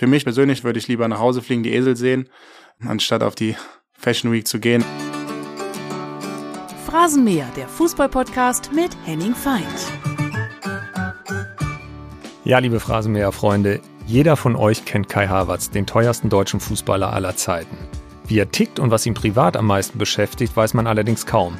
für mich persönlich würde ich lieber nach Hause fliegen, die Esel sehen, anstatt auf die Fashion Week zu gehen. Phrasenmäher, der Fußballpodcast mit Henning Feind. Ja, liebe Phrasenmäher-Freunde, jeder von euch kennt Kai Havertz, den teuersten deutschen Fußballer aller Zeiten. Wie er tickt und was ihn privat am meisten beschäftigt, weiß man allerdings kaum.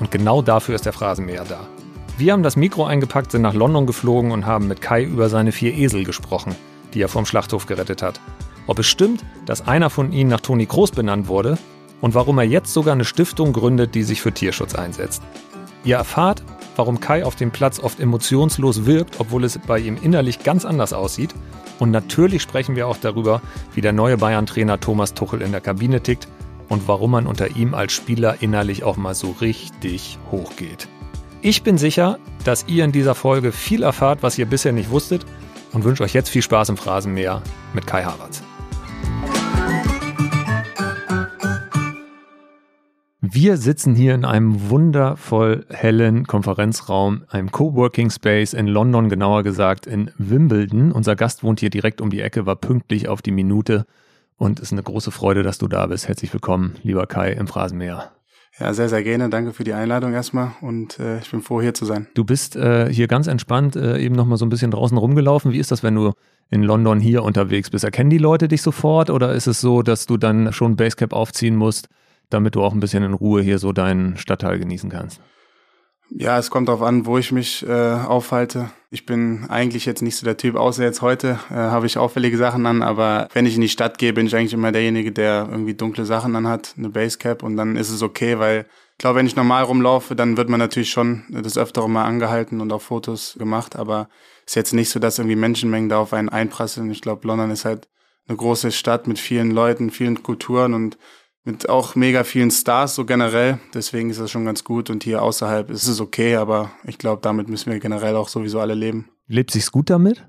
Und genau dafür ist der Phrasenmäher da. Wir haben das Mikro eingepackt, sind nach London geflogen und haben mit Kai über seine vier Esel gesprochen, die er vom Schlachthof gerettet hat. Ob es stimmt, dass einer von ihnen nach Toni Kroos benannt wurde und warum er jetzt sogar eine Stiftung gründet, die sich für Tierschutz einsetzt. Ihr erfahrt, warum Kai auf dem Platz oft emotionslos wirkt, obwohl es bei ihm innerlich ganz anders aussieht. Und natürlich sprechen wir auch darüber, wie der neue Bayern-Trainer Thomas Tuchel in der Kabine tickt und warum man unter ihm als Spieler innerlich auch mal so richtig hochgeht. Ich bin sicher, dass ihr in dieser Folge viel erfahrt, was ihr bisher nicht wusstet und wünsche euch jetzt viel Spaß im Phrasenmäher mit Kai Havertz. Wir sitzen hier in einem wundervoll hellen Konferenzraum, einem Coworking Space in London, genauer gesagt in Wimbledon. Unser Gast wohnt hier direkt um die Ecke, war pünktlich auf die Minute und es ist eine große Freude, dass du da bist. Herzlich willkommen, lieber Kai im Phrasenmäher. Ja, sehr, sehr gerne. Danke für die Einladung erstmal und äh, ich bin froh, hier zu sein. Du bist äh, hier ganz entspannt äh, eben nochmal so ein bisschen draußen rumgelaufen. Wie ist das, wenn du in London hier unterwegs bist? Erkennen die Leute dich sofort oder ist es so, dass du dann schon Basecap aufziehen musst? damit du auch ein bisschen in Ruhe hier so deinen Stadtteil genießen kannst? Ja, es kommt darauf an, wo ich mich äh, aufhalte. Ich bin eigentlich jetzt nicht so der Typ, außer jetzt heute äh, habe ich auffällige Sachen an, aber wenn ich in die Stadt gehe, bin ich eigentlich immer derjenige, der irgendwie dunkle Sachen an hat, eine Basecap und dann ist es okay, weil ich glaube, wenn ich normal rumlaufe, dann wird man natürlich schon das öftere mal angehalten und auch Fotos gemacht, aber es ist jetzt nicht so, dass irgendwie Menschenmengen da auf einen einprasseln. Ich glaube, London ist halt eine große Stadt mit vielen Leuten, vielen Kulturen und mit auch mega vielen Stars so generell. Deswegen ist das schon ganz gut. Und hier außerhalb ist es okay, aber ich glaube, damit müssen wir generell auch sowieso alle leben. Lebt sich's gut damit?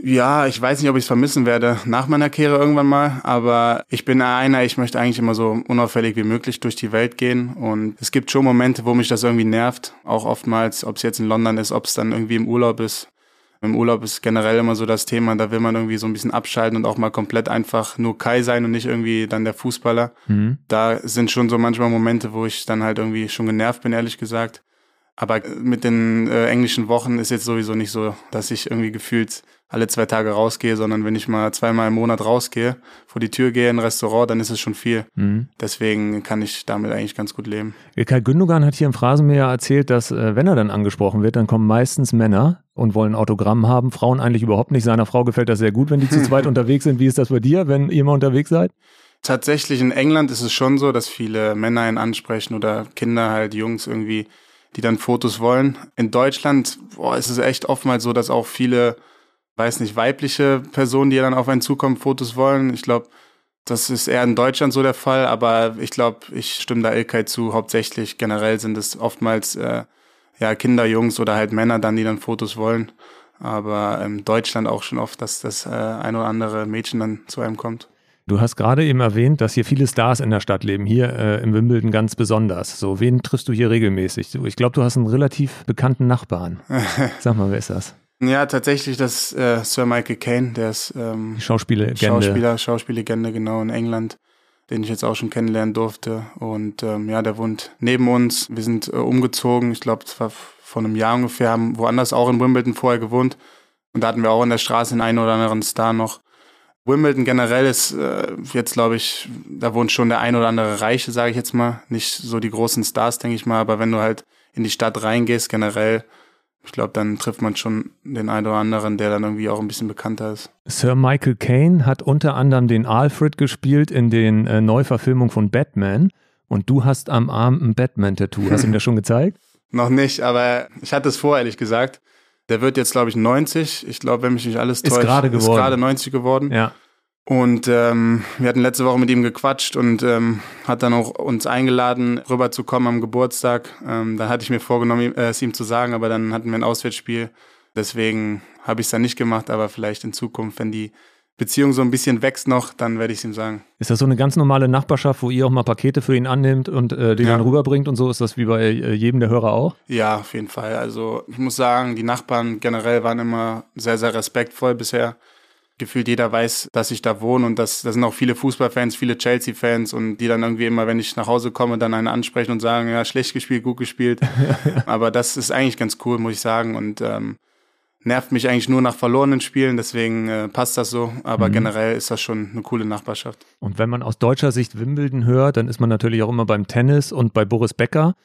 Ja, ich weiß nicht, ob ich es vermissen werde nach meiner Kehre irgendwann mal, aber ich bin einer, ich möchte eigentlich immer so unauffällig wie möglich durch die Welt gehen und es gibt schon Momente, wo mich das irgendwie nervt, auch oftmals, ob es jetzt in London ist, ob es dann irgendwie im Urlaub ist. Im Urlaub ist generell immer so das Thema, da will man irgendwie so ein bisschen abschalten und auch mal komplett einfach nur Kai sein und nicht irgendwie dann der Fußballer. Mhm. Da sind schon so manchmal Momente, wo ich dann halt irgendwie schon genervt bin, ehrlich gesagt. Aber mit den äh, englischen Wochen ist jetzt sowieso nicht so, dass ich irgendwie gefühlt alle zwei Tage rausgehe, sondern wenn ich mal zweimal im Monat rausgehe, vor die Tür gehe in ein Restaurant, dann ist es schon viel. Mhm. Deswegen kann ich damit eigentlich ganz gut leben. Kai Gündogan hat hier im Phrasenmäher erzählt, dass äh, wenn er dann angesprochen wird, dann kommen meistens Männer und wollen Autogramm haben. Frauen eigentlich überhaupt nicht. Seiner Frau gefällt das sehr gut, wenn die zu zweit unterwegs sind. Wie ist das bei dir, wenn ihr mal unterwegs seid? Tatsächlich in England ist es schon so, dass viele Männer ihn ansprechen oder Kinder halt, Jungs irgendwie, die dann Fotos wollen. In Deutschland boah, ist es echt oftmals so, dass auch viele weiß nicht, weibliche Personen, die dann auf einen zukommen, Fotos wollen. Ich glaube, das ist eher in Deutschland so der Fall, aber ich glaube, ich stimme da Ilkay zu. Hauptsächlich generell sind es oftmals äh, ja Kinder, Jungs oder halt Männer dann, die dann Fotos wollen. Aber in Deutschland auch schon oft, dass das äh, ein oder andere Mädchen dann zu einem kommt. Du hast gerade eben erwähnt, dass hier viele Stars in der Stadt leben, hier äh, im Wimbledon ganz besonders. So, wen triffst du hier regelmäßig? Ich glaube, du hast einen relativ bekannten Nachbarn. Sag mal, wer ist das? Ja, tatsächlich das äh, Sir Michael Caine, der ist ähm, Schauspiellegende. Schauspieler, Schauspiellegende, genau, in England, den ich jetzt auch schon kennenlernen durfte. Und ähm, ja, der wohnt neben uns. Wir sind äh, umgezogen, ich glaube, es war vor einem Jahr ungefähr, haben woanders auch in Wimbledon vorher gewohnt. Und da hatten wir auch in der Straße den einen oder anderen Star noch. Wimbledon generell ist äh, jetzt, glaube ich, da wohnt schon der ein oder andere Reiche, sage ich jetzt mal. Nicht so die großen Stars, denke ich mal, aber wenn du halt in die Stadt reingehst, generell, ich glaube, dann trifft man schon den einen oder anderen, der dann irgendwie auch ein bisschen bekannter ist. Sir Michael Caine hat unter anderem den Alfred gespielt in den äh, Neuverfilmungen von Batman. Und du hast am Arm ein Batman-Tattoo. Hast du ihm das schon gezeigt? Noch nicht, aber ich hatte es vor, ehrlich gesagt. Der wird jetzt, glaube ich, 90. Ich glaube, wenn mich nicht alles täuscht, ist gerade geworden. Ist gerade 90 geworden. Ja. Und ähm, wir hatten letzte Woche mit ihm gequatscht und ähm, hat dann auch uns eingeladen, rüberzukommen am Geburtstag. Ähm, da hatte ich mir vorgenommen, äh, es ihm zu sagen, aber dann hatten wir ein Auswärtsspiel. Deswegen habe ich es dann nicht gemacht, aber vielleicht in Zukunft, wenn die Beziehung so ein bisschen wächst noch, dann werde ich es ihm sagen. Ist das so eine ganz normale Nachbarschaft, wo ihr auch mal Pakete für ihn annimmt und äh, die ja. dann rüberbringt und so? Ist das wie bei äh, jedem der Hörer auch? Ja, auf jeden Fall. Also ich muss sagen, die Nachbarn generell waren immer sehr, sehr respektvoll bisher gefühlt jeder weiß, dass ich da wohne und das, das sind auch viele Fußballfans, viele Chelsea-Fans und die dann irgendwie immer, wenn ich nach Hause komme, dann einen ansprechen und sagen, ja, schlecht gespielt, gut gespielt. Aber das ist eigentlich ganz cool, muss ich sagen und ähm, nervt mich eigentlich nur nach verlorenen Spielen, deswegen äh, passt das so. Aber mhm. generell ist das schon eine coole Nachbarschaft. Und wenn man aus deutscher Sicht Wimbledon hört, dann ist man natürlich auch immer beim Tennis und bei Boris Becker.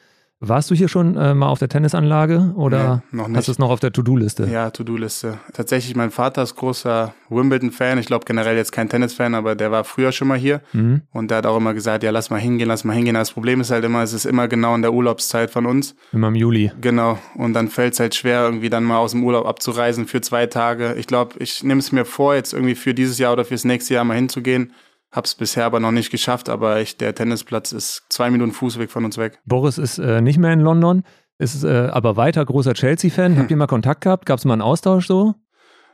Warst du hier schon äh, mal auf der Tennisanlage oder nee, noch nicht. hast du es noch auf der To-Do-Liste? Ja, To-Do-Liste. Tatsächlich, mein Vater ist großer Wimbledon-Fan. Ich glaube generell jetzt kein Tennis-Fan, aber der war früher schon mal hier. Mhm. Und der hat auch immer gesagt, ja, lass mal hingehen, lass mal hingehen. Das Problem ist halt immer, es ist immer genau in der Urlaubszeit von uns. Immer im Juli. Genau. Und dann fällt es halt schwer, irgendwie dann mal aus dem Urlaub abzureisen für zwei Tage. Ich glaube, ich nehme es mir vor, jetzt irgendwie für dieses Jahr oder fürs nächste Jahr mal hinzugehen Hab's bisher aber noch nicht geschafft, aber ich, der Tennisplatz ist zwei Minuten Fußweg von uns weg. Boris ist äh, nicht mehr in London, ist äh, aber weiter großer Chelsea-Fan. Hm. Habt ihr mal Kontakt gehabt? Gab es mal einen Austausch so?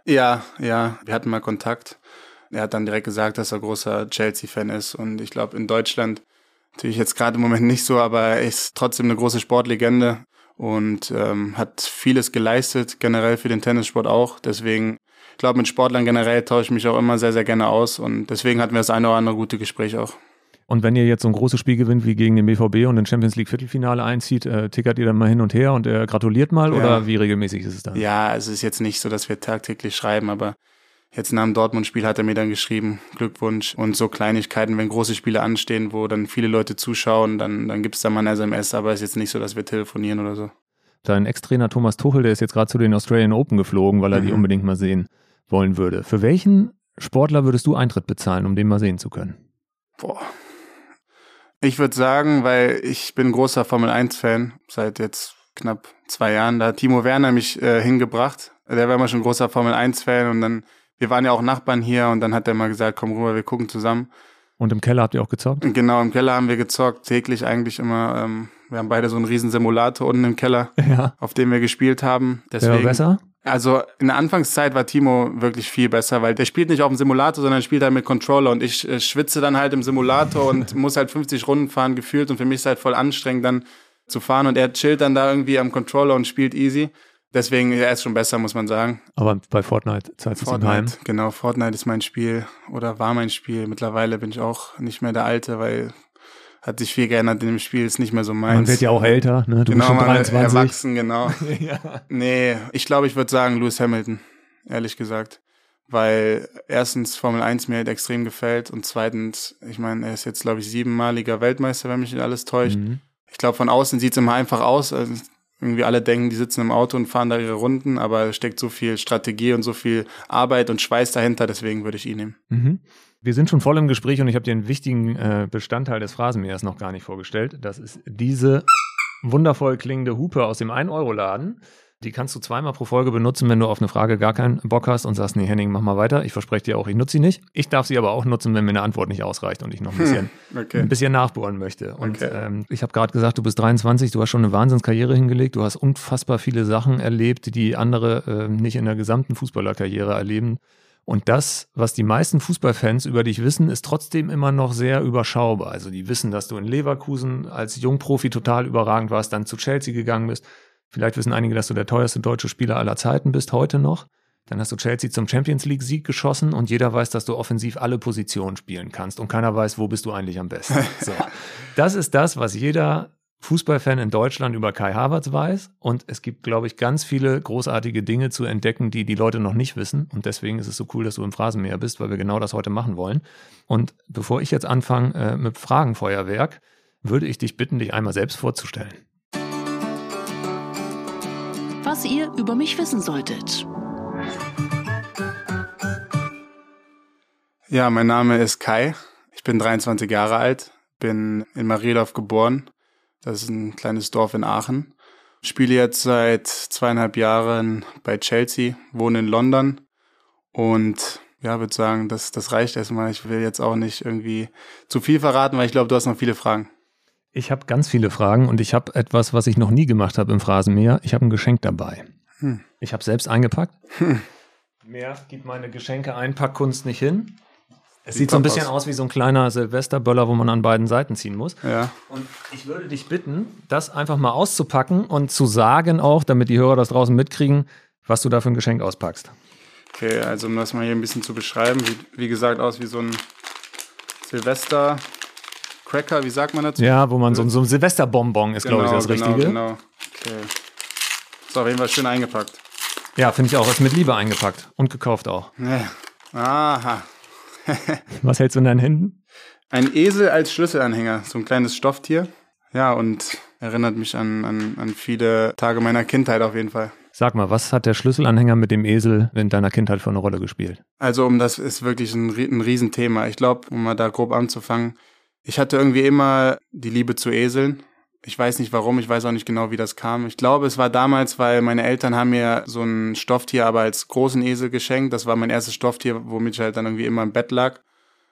Ja, ja, wir hatten mal Kontakt. Er hat dann direkt gesagt, dass er großer Chelsea-Fan ist. Und ich glaube, in Deutschland, natürlich jetzt gerade im Moment nicht so, aber er ist trotzdem eine große Sportlegende und ähm, hat vieles geleistet, generell für den Tennissport auch. Deswegen glaube, mit Sportlern generell tausche ich mich auch immer sehr, sehr gerne aus und deswegen hatten wir das eine oder andere gute Gespräch auch. Und wenn ihr jetzt so ein großes Spiel gewinnt wie gegen den BVB und ein Champions League Viertelfinale einzieht, äh, tickert ihr dann mal hin und her und er gratuliert mal ja. oder wie regelmäßig ist es dann? Ja, es ist jetzt nicht so, dass wir tagtäglich schreiben, aber jetzt nach dem Dortmund-Spiel hat er mir dann geschrieben, Glückwunsch und so Kleinigkeiten, wenn große Spiele anstehen, wo dann viele Leute zuschauen, dann, dann gibt es da mal eine SMS, aber es ist jetzt nicht so, dass wir telefonieren oder so. Dein Ex-Trainer Thomas Tuchel, der ist jetzt gerade zu den Australian Open geflogen, weil er mhm. die unbedingt mal sehen wollen würde, für welchen Sportler würdest du Eintritt bezahlen, um den mal sehen zu können? Boah. Ich würde sagen, weil ich bin großer Formel 1-Fan, seit jetzt knapp zwei Jahren. Da hat Timo Werner mich äh, hingebracht. Der war immer schon großer Formel 1-Fan und dann, wir waren ja auch Nachbarn hier und dann hat er mal gesagt, komm rüber, wir gucken zusammen. Und im Keller habt ihr auch gezockt? Genau, im Keller haben wir gezockt, täglich eigentlich immer. Ähm, wir haben beide so einen riesen Simulator unten im Keller, ja. auf dem wir gespielt haben. Deswegen, Wer war besser? Also in der Anfangszeit war Timo wirklich viel besser, weil der spielt nicht auf dem Simulator, sondern spielt halt mit Controller und ich äh, schwitze dann halt im Simulator und muss halt 50 Runden fahren gefühlt und für mich ist halt voll anstrengend dann zu fahren und er chillt dann da irgendwie am Controller und spielt easy. Deswegen, er ist schon besser, muss man sagen. Aber bei Fortnite zahlt es heim. Genau, Fortnite ist mein Spiel oder war mein Spiel. Mittlerweile bin ich auch nicht mehr der Alte, weil hat sich viel geändert in dem Spiel, ist nicht mehr so meins. Man wird ja auch älter, ne? Du genau, bist schon 23. erwachsen, genau. ja. Nee, ich glaube, ich würde sagen Lewis Hamilton, ehrlich gesagt. Weil erstens Formel 1 mir halt extrem gefällt und zweitens, ich meine, er ist jetzt, glaube ich, siebenmaliger Weltmeister, wenn mich nicht alles täuscht. Mhm. Ich glaube, von außen sieht es immer einfach aus. Also irgendwie alle denken, die sitzen im Auto und fahren da ihre Runden, aber es steckt so viel Strategie und so viel Arbeit und Schweiß dahinter, deswegen würde ich ihn nehmen. Mhm. Wir sind schon voll im Gespräch und ich habe dir einen wichtigen äh, Bestandteil des Phrasenmähers noch gar nicht vorgestellt. Das ist diese wundervoll klingende Hupe aus dem 1-Euro-Laden. Die kannst du zweimal pro Folge benutzen, wenn du auf eine Frage gar keinen Bock hast und sagst, nee, Henning, mach mal weiter. Ich verspreche dir auch, ich nutze sie nicht. Ich darf sie aber auch nutzen, wenn mir eine Antwort nicht ausreicht und ich noch ein bisschen, okay. ein bisschen nachbohren möchte. Und okay. ähm, ich habe gerade gesagt, du bist 23, du hast schon eine Wahnsinnskarriere hingelegt, du hast unfassbar viele Sachen erlebt, die andere äh, nicht in der gesamten Fußballerkarriere erleben. Und das, was die meisten Fußballfans über dich wissen, ist trotzdem immer noch sehr überschaubar. Also die wissen, dass du in Leverkusen als Jungprofi total überragend warst, dann zu Chelsea gegangen bist. Vielleicht wissen einige, dass du der teuerste deutsche Spieler aller Zeiten bist, heute noch. Dann hast du Chelsea zum Champions League Sieg geschossen und jeder weiß, dass du offensiv alle Positionen spielen kannst und keiner weiß, wo bist du eigentlich am besten. So. Das ist das, was jeder Fußballfan in Deutschland über Kai Havertz weiß. Und es gibt, glaube ich, ganz viele großartige Dinge zu entdecken, die die Leute noch nicht wissen. Und deswegen ist es so cool, dass du im Phrasenmäher bist, weil wir genau das heute machen wollen. Und bevor ich jetzt anfange äh, mit Fragenfeuerwerk, würde ich dich bitten, dich einmal selbst vorzustellen. Was ihr über mich wissen solltet. Ja, mein Name ist Kai. Ich bin 23 Jahre alt, bin in Mariedorf geboren das ist ein kleines Dorf in Aachen. Spiele jetzt seit zweieinhalb Jahren bei Chelsea, wohne in London und ja, würde sagen, das, das reicht erstmal. Ich will jetzt auch nicht irgendwie zu viel verraten, weil ich glaube, du hast noch viele Fragen. Ich habe ganz viele Fragen und ich habe etwas, was ich noch nie gemacht habe im Phrasenmäher. Ich habe ein Geschenk dabei. Hm. Ich habe selbst eingepackt. Hm. Mehr gibt meine Geschenke-Einpackkunst nicht hin. Es sieht so ein bisschen aus. aus wie so ein kleiner Silvesterböller, wo man an beiden Seiten ziehen muss. Ja. Und ich würde dich bitten, das einfach mal auszupacken und zu sagen auch, damit die Hörer das draußen mitkriegen, was du da für ein Geschenk auspackst. Okay, also um das mal hier ein bisschen zu beschreiben, sieht wie gesagt aus wie so ein Silvester Cracker, wie sagt man dazu? Ja, wo man so, so ein Silvesterbonbon ist, genau, glaube ich, das genau, Richtige. Genau, okay. Ist auf jeden Fall schön eingepackt. Ja, finde ich auch. Ist mit Liebe eingepackt und gekauft auch. Ja. Aha. Was hältst du in deinen Händen? Ein Esel als Schlüsselanhänger, so ein kleines Stofftier. Ja, und erinnert mich an, an, an viele Tage meiner Kindheit auf jeden Fall. Sag mal, was hat der Schlüsselanhänger mit dem Esel in deiner Kindheit für eine Rolle gespielt? Also, um das ist wirklich ein, ein Riesenthema. Ich glaube, um mal da grob anzufangen, ich hatte irgendwie immer die Liebe zu Eseln. Ich weiß nicht warum, ich weiß auch nicht genau, wie das kam. Ich glaube, es war damals, weil meine Eltern haben mir so ein Stofftier aber als großen Esel geschenkt. Das war mein erstes Stofftier, womit ich halt dann irgendwie immer im Bett lag.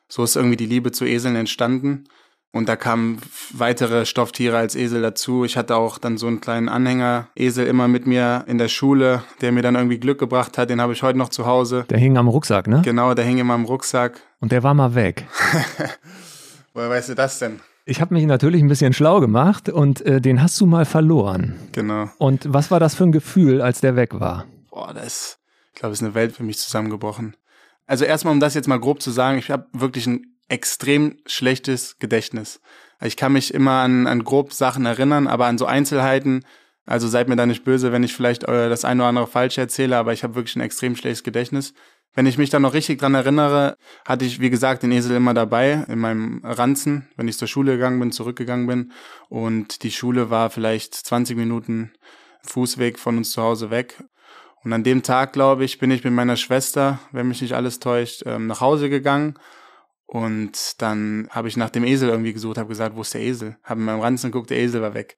So ist irgendwie die Liebe zu Eseln entstanden. Und da kamen weitere Stofftiere als Esel dazu. Ich hatte auch dann so einen kleinen Anhänger-Esel immer mit mir in der Schule, der mir dann irgendwie Glück gebracht hat. Den habe ich heute noch zu Hause. Der hing am Rucksack, ne? Genau, der hing immer am Rucksack. Und der war mal weg. Woher weißt du das denn? Ich habe mich natürlich ein bisschen schlau gemacht und äh, den hast du mal verloren. Genau. Und was war das für ein Gefühl, als der weg war? Boah, das, ich glaube, ist eine Welt für mich zusammengebrochen. Also erstmal, um das jetzt mal grob zu sagen, ich habe wirklich ein extrem schlechtes Gedächtnis. Ich kann mich immer an, an grob Sachen erinnern, aber an so Einzelheiten, also seid mir da nicht böse, wenn ich vielleicht äh, das eine oder andere falsch erzähle, aber ich habe wirklich ein extrem schlechtes Gedächtnis. Wenn ich mich da noch richtig dran erinnere, hatte ich, wie gesagt, den Esel immer dabei in meinem Ranzen, wenn ich zur Schule gegangen bin, zurückgegangen bin. Und die Schule war vielleicht 20 Minuten Fußweg von uns zu Hause weg. Und an dem Tag, glaube ich, bin ich mit meiner Schwester, wenn mich nicht alles täuscht, ähm, nach Hause gegangen. Und dann habe ich nach dem Esel irgendwie gesucht, habe gesagt, wo ist der Esel? Habe in meinem Ranzen geguckt, der Esel war weg.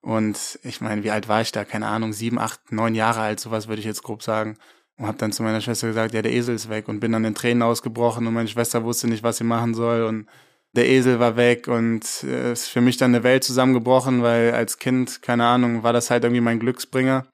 Und ich meine, wie alt war ich da? Keine Ahnung, sieben, acht, neun Jahre alt, sowas würde ich jetzt grob sagen. Und habe dann zu meiner Schwester gesagt, ja, der Esel ist weg. Und bin dann in Tränen ausgebrochen und meine Schwester wusste nicht, was sie machen soll. Und der Esel war weg und es äh, ist für mich dann eine Welt zusammengebrochen, weil als Kind, keine Ahnung, war das halt irgendwie mein Glücksbringer.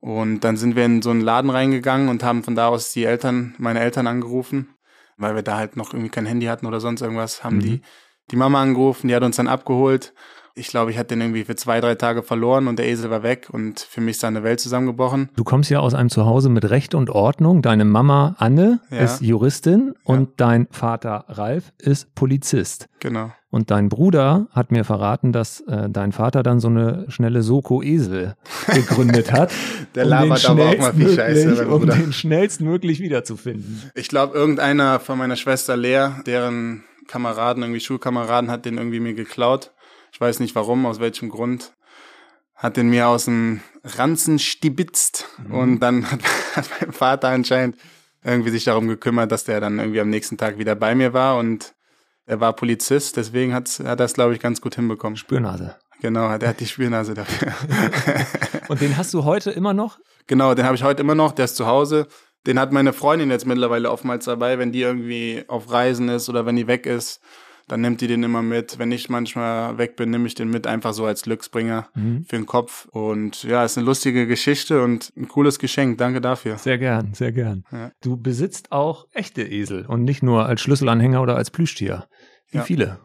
Und dann sind wir in so einen Laden reingegangen und haben von da aus die Eltern, meine Eltern angerufen, weil wir da halt noch irgendwie kein Handy hatten oder sonst irgendwas, haben mhm. die die Mama angerufen, die hat uns dann abgeholt ich glaube, ich hatte den irgendwie für zwei, drei Tage verloren und der Esel war weg und für mich ist da eine Welt zusammengebrochen. Du kommst ja aus einem Zuhause mit Recht und Ordnung. Deine Mama Anne ja. ist Juristin und ja. dein Vater Ralf ist Polizist. Genau. Und dein Bruder hat mir verraten, dass äh, dein Vater dann so eine schnelle Soko-Esel gegründet hat. Der um labert aber auch mal viel Scheiße. Um den schnellstmöglich wiederzufinden. Ich glaube, irgendeiner von meiner Schwester Lea, deren Kameraden, irgendwie Schulkameraden, hat den irgendwie mir geklaut. Ich weiß nicht warum, aus welchem Grund. Hat den mir aus dem Ranzen stibitzt mhm. und dann hat, hat mein Vater anscheinend irgendwie sich darum gekümmert, dass der dann irgendwie am nächsten Tag wieder bei mir war und er war Polizist, deswegen hat, hat er das, glaube ich, ganz gut hinbekommen. Spürnase. Genau, er hat die Spürnase dafür. und den hast du heute immer noch? Genau, den habe ich heute immer noch, der ist zu Hause. Den hat meine Freundin jetzt mittlerweile oftmals dabei, wenn die irgendwie auf Reisen ist oder wenn die weg ist dann nimmt die den immer mit. Wenn ich manchmal weg bin, nehme ich den mit, einfach so als Glücksbringer mhm. für den Kopf. Und ja, ist eine lustige Geschichte und ein cooles Geschenk. Danke dafür. Sehr gern, sehr gern. Ja. Du besitzt auch echte Esel und nicht nur als Schlüsselanhänger oder als Plüschtier. Wie ja. viele?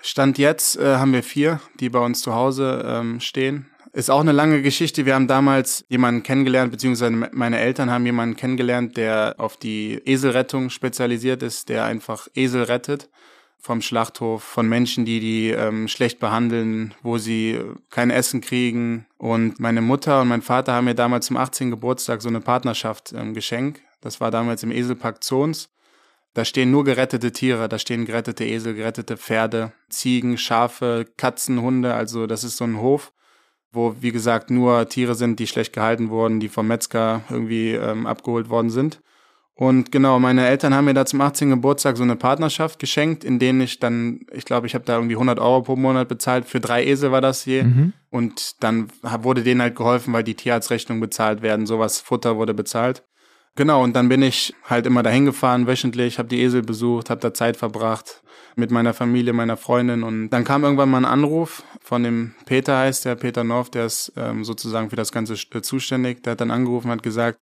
Stand jetzt äh, haben wir vier, die bei uns zu Hause ähm, stehen. Ist auch eine lange Geschichte. Wir haben damals jemanden kennengelernt, beziehungsweise meine Eltern haben jemanden kennengelernt, der auf die Eselrettung spezialisiert ist, der einfach Esel rettet vom Schlachthof, von Menschen, die die ähm, schlecht behandeln, wo sie kein Essen kriegen. Und meine Mutter und mein Vater haben mir damals zum 18. Geburtstag so eine Partnerschaft ähm, geschenkt. Das war damals im Eselpark Zons. Da stehen nur gerettete Tiere, da stehen gerettete Esel, gerettete Pferde, Ziegen, Schafe, Katzen, Hunde. Also das ist so ein Hof, wo, wie gesagt, nur Tiere sind, die schlecht gehalten wurden, die vom Metzger irgendwie ähm, abgeholt worden sind. Und genau, meine Eltern haben mir da zum 18. Geburtstag so eine Partnerschaft geschenkt, in denen ich dann, ich glaube, ich habe da irgendwie 100 Euro pro Monat bezahlt. Für drei Esel war das je. Mhm. Und dann wurde denen halt geholfen, weil die Tierarztrechnungen bezahlt werden. Sowas, Futter wurde bezahlt. Genau, und dann bin ich halt immer dahin gefahren, wöchentlich, habe die Esel besucht, habe da Zeit verbracht mit meiner Familie, meiner Freundin. Und dann kam irgendwann mal ein Anruf von dem Peter, heißt der, Peter North, der ist ähm, sozusagen für das Ganze äh, zuständig. Der hat dann angerufen, hat gesagt,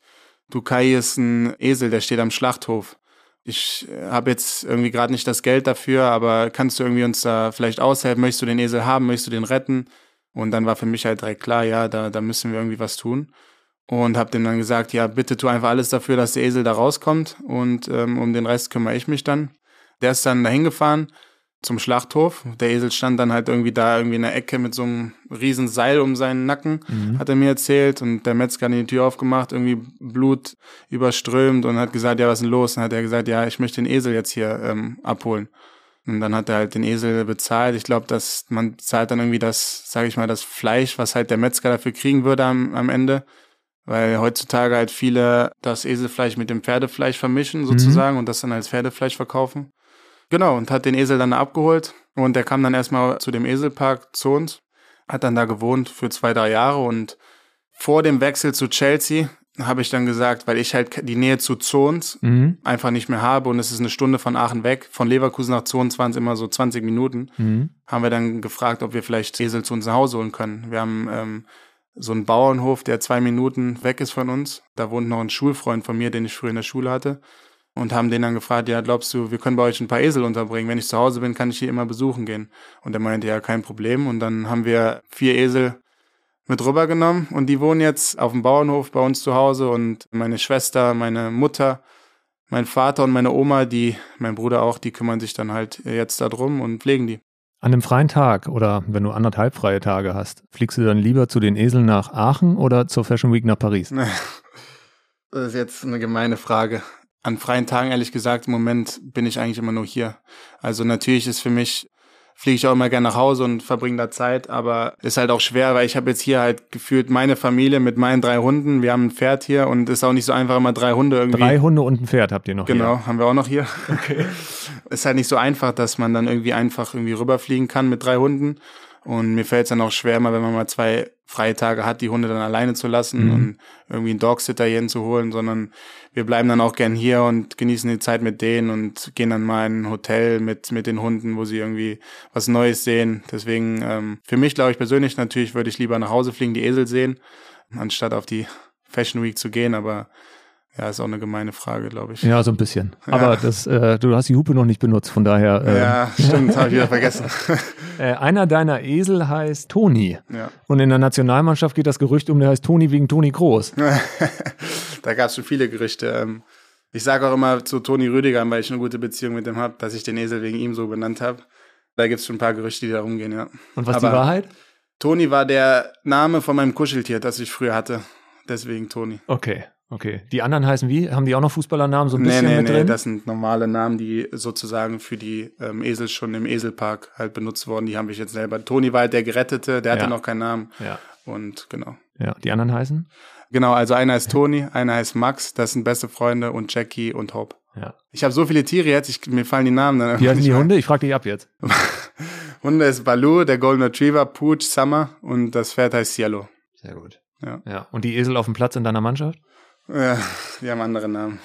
du Kai ist ein Esel, der steht am Schlachthof. Ich äh, habe jetzt irgendwie gerade nicht das Geld dafür, aber kannst du irgendwie uns da vielleicht aushelfen? Möchtest du den Esel haben? Möchtest du den retten? Und dann war für mich halt direkt klar, ja, da, da müssen wir irgendwie was tun. und habe dem dann gesagt, ja, bitte tu einfach alles dafür, dass der Esel da rauskommt und ähm, um den Rest kümmere ich mich dann. Der ist dann dahin gefahren zum Schlachthof. Der Esel stand dann halt irgendwie da irgendwie in der Ecke mit so einem riesen Seil um seinen Nacken, mhm. hat er mir erzählt und der Metzger hat die Tür aufgemacht, irgendwie Blut überströmt und hat gesagt, ja, was ist denn los? Und hat er gesagt, ja, ich möchte den Esel jetzt hier ähm, abholen. Und dann hat er halt den Esel bezahlt. Ich glaube, dass man zahlt dann irgendwie das, sage ich mal, das Fleisch, was halt der Metzger dafür kriegen würde am, am Ende. Weil heutzutage halt viele das Eselfleisch mit dem Pferdefleisch vermischen mhm. sozusagen mhm. und das dann als Pferdefleisch verkaufen. Genau, und hat den Esel dann abgeholt und der kam dann erstmal zu dem Eselpark zu uns, hat dann da gewohnt für zwei, drei Jahre und vor dem Wechsel zu Chelsea habe ich dann gesagt, weil ich halt die Nähe zu Zons mhm. einfach nicht mehr habe und es ist eine Stunde von Aachen weg. Von Leverkusen nach Zons waren es immer so 20 Minuten. Mhm. Haben wir dann gefragt, ob wir vielleicht Esel zu uns nach Hause holen können. Wir haben ähm, so einen Bauernhof, der zwei Minuten weg ist von uns. Da wohnt noch ein Schulfreund von mir, den ich früher in der Schule hatte. Und haben den dann gefragt, ja, glaubst du, wir können bei euch ein paar Esel unterbringen? Wenn ich zu Hause bin, kann ich hier immer besuchen gehen. Und er meinte, ja, kein Problem. Und dann haben wir vier Esel mit rübergenommen und die wohnen jetzt auf dem Bauernhof bei uns zu Hause und meine Schwester, meine Mutter, mein Vater und meine Oma, die, mein Bruder auch, die kümmern sich dann halt jetzt darum und pflegen die. An einem freien Tag oder wenn du anderthalb freie Tage hast, fliegst du dann lieber zu den Eseln nach Aachen oder zur Fashion Week nach Paris? Das ist jetzt eine gemeine Frage. An freien Tagen, ehrlich gesagt, im Moment bin ich eigentlich immer nur hier. Also natürlich ist für mich fliege ich auch immer gerne nach Hause und verbringe da Zeit, aber ist halt auch schwer, weil ich habe jetzt hier halt gefühlt meine Familie mit meinen drei Hunden. Wir haben ein Pferd hier und ist auch nicht so einfach immer drei Hunde irgendwie. Drei Hunde und ein Pferd habt ihr noch genau, hier. Genau, haben wir auch noch hier. Okay. ist halt nicht so einfach, dass man dann irgendwie einfach irgendwie rüberfliegen kann mit drei Hunden. Und mir fällt es dann auch schwer, mal wenn man mal zwei freie Tage hat, die Hunde dann alleine zu lassen mhm. und irgendwie einen Dogsitter hierhin zu holen, sondern wir bleiben dann auch gern hier und genießen die Zeit mit denen und gehen dann mal in ein Hotel mit, mit den Hunden, wo sie irgendwie was Neues sehen. Deswegen, ähm, für mich glaube ich persönlich natürlich würde ich lieber nach Hause fliegen, die Esel sehen, anstatt auf die Fashion Week zu gehen, aber ja, ist auch eine gemeine Frage, glaube ich. Ja, so ein bisschen. Ja. Aber das, äh, du hast die Hupe noch nicht benutzt, von daher. Äh, ja, stimmt, habe ich wieder vergessen. äh, einer deiner Esel heißt Toni. Ja. Und in der Nationalmannschaft geht das Gerücht um, der heißt Toni wegen Toni Groß. da gab es schon viele Gerüchte. Ähm, ich sage auch immer zu Toni Rüdiger, weil ich eine gute Beziehung mit ihm habe, dass ich den Esel wegen ihm so benannt habe. Da gibt es schon ein paar Gerüchte, die da rumgehen, ja. Und was ist die Wahrheit? Toni war der Name von meinem Kuscheltier, das ich früher hatte. Deswegen Toni. Okay. Okay. Die anderen heißen wie? Haben die auch noch Fußballernamen so ein bisschen nee, nee, mit drin? Nee, das sind normale Namen, die sozusagen für die ähm, Esel schon im Eselpark halt benutzt wurden. Die habe ich jetzt selber. Toni war halt der Gerettete, der hatte ja. noch keinen Namen. Ja. Und genau. Ja, die anderen heißen? Genau, also einer heißt Toni, einer heißt Max, das sind beste Freunde und Jackie und Hope. Ja. Ich habe so viele Tiere jetzt, ich, mir fallen die Namen dann. Wie heißen die Hunde? Ich frage dich ab jetzt. Hunde ist Baloo, der Golden Retriever, Pooch, Summer und das Pferd heißt Cielo. Sehr gut. Ja. ja. Und die Esel auf dem Platz in deiner Mannschaft? Ja, die haben andere Namen.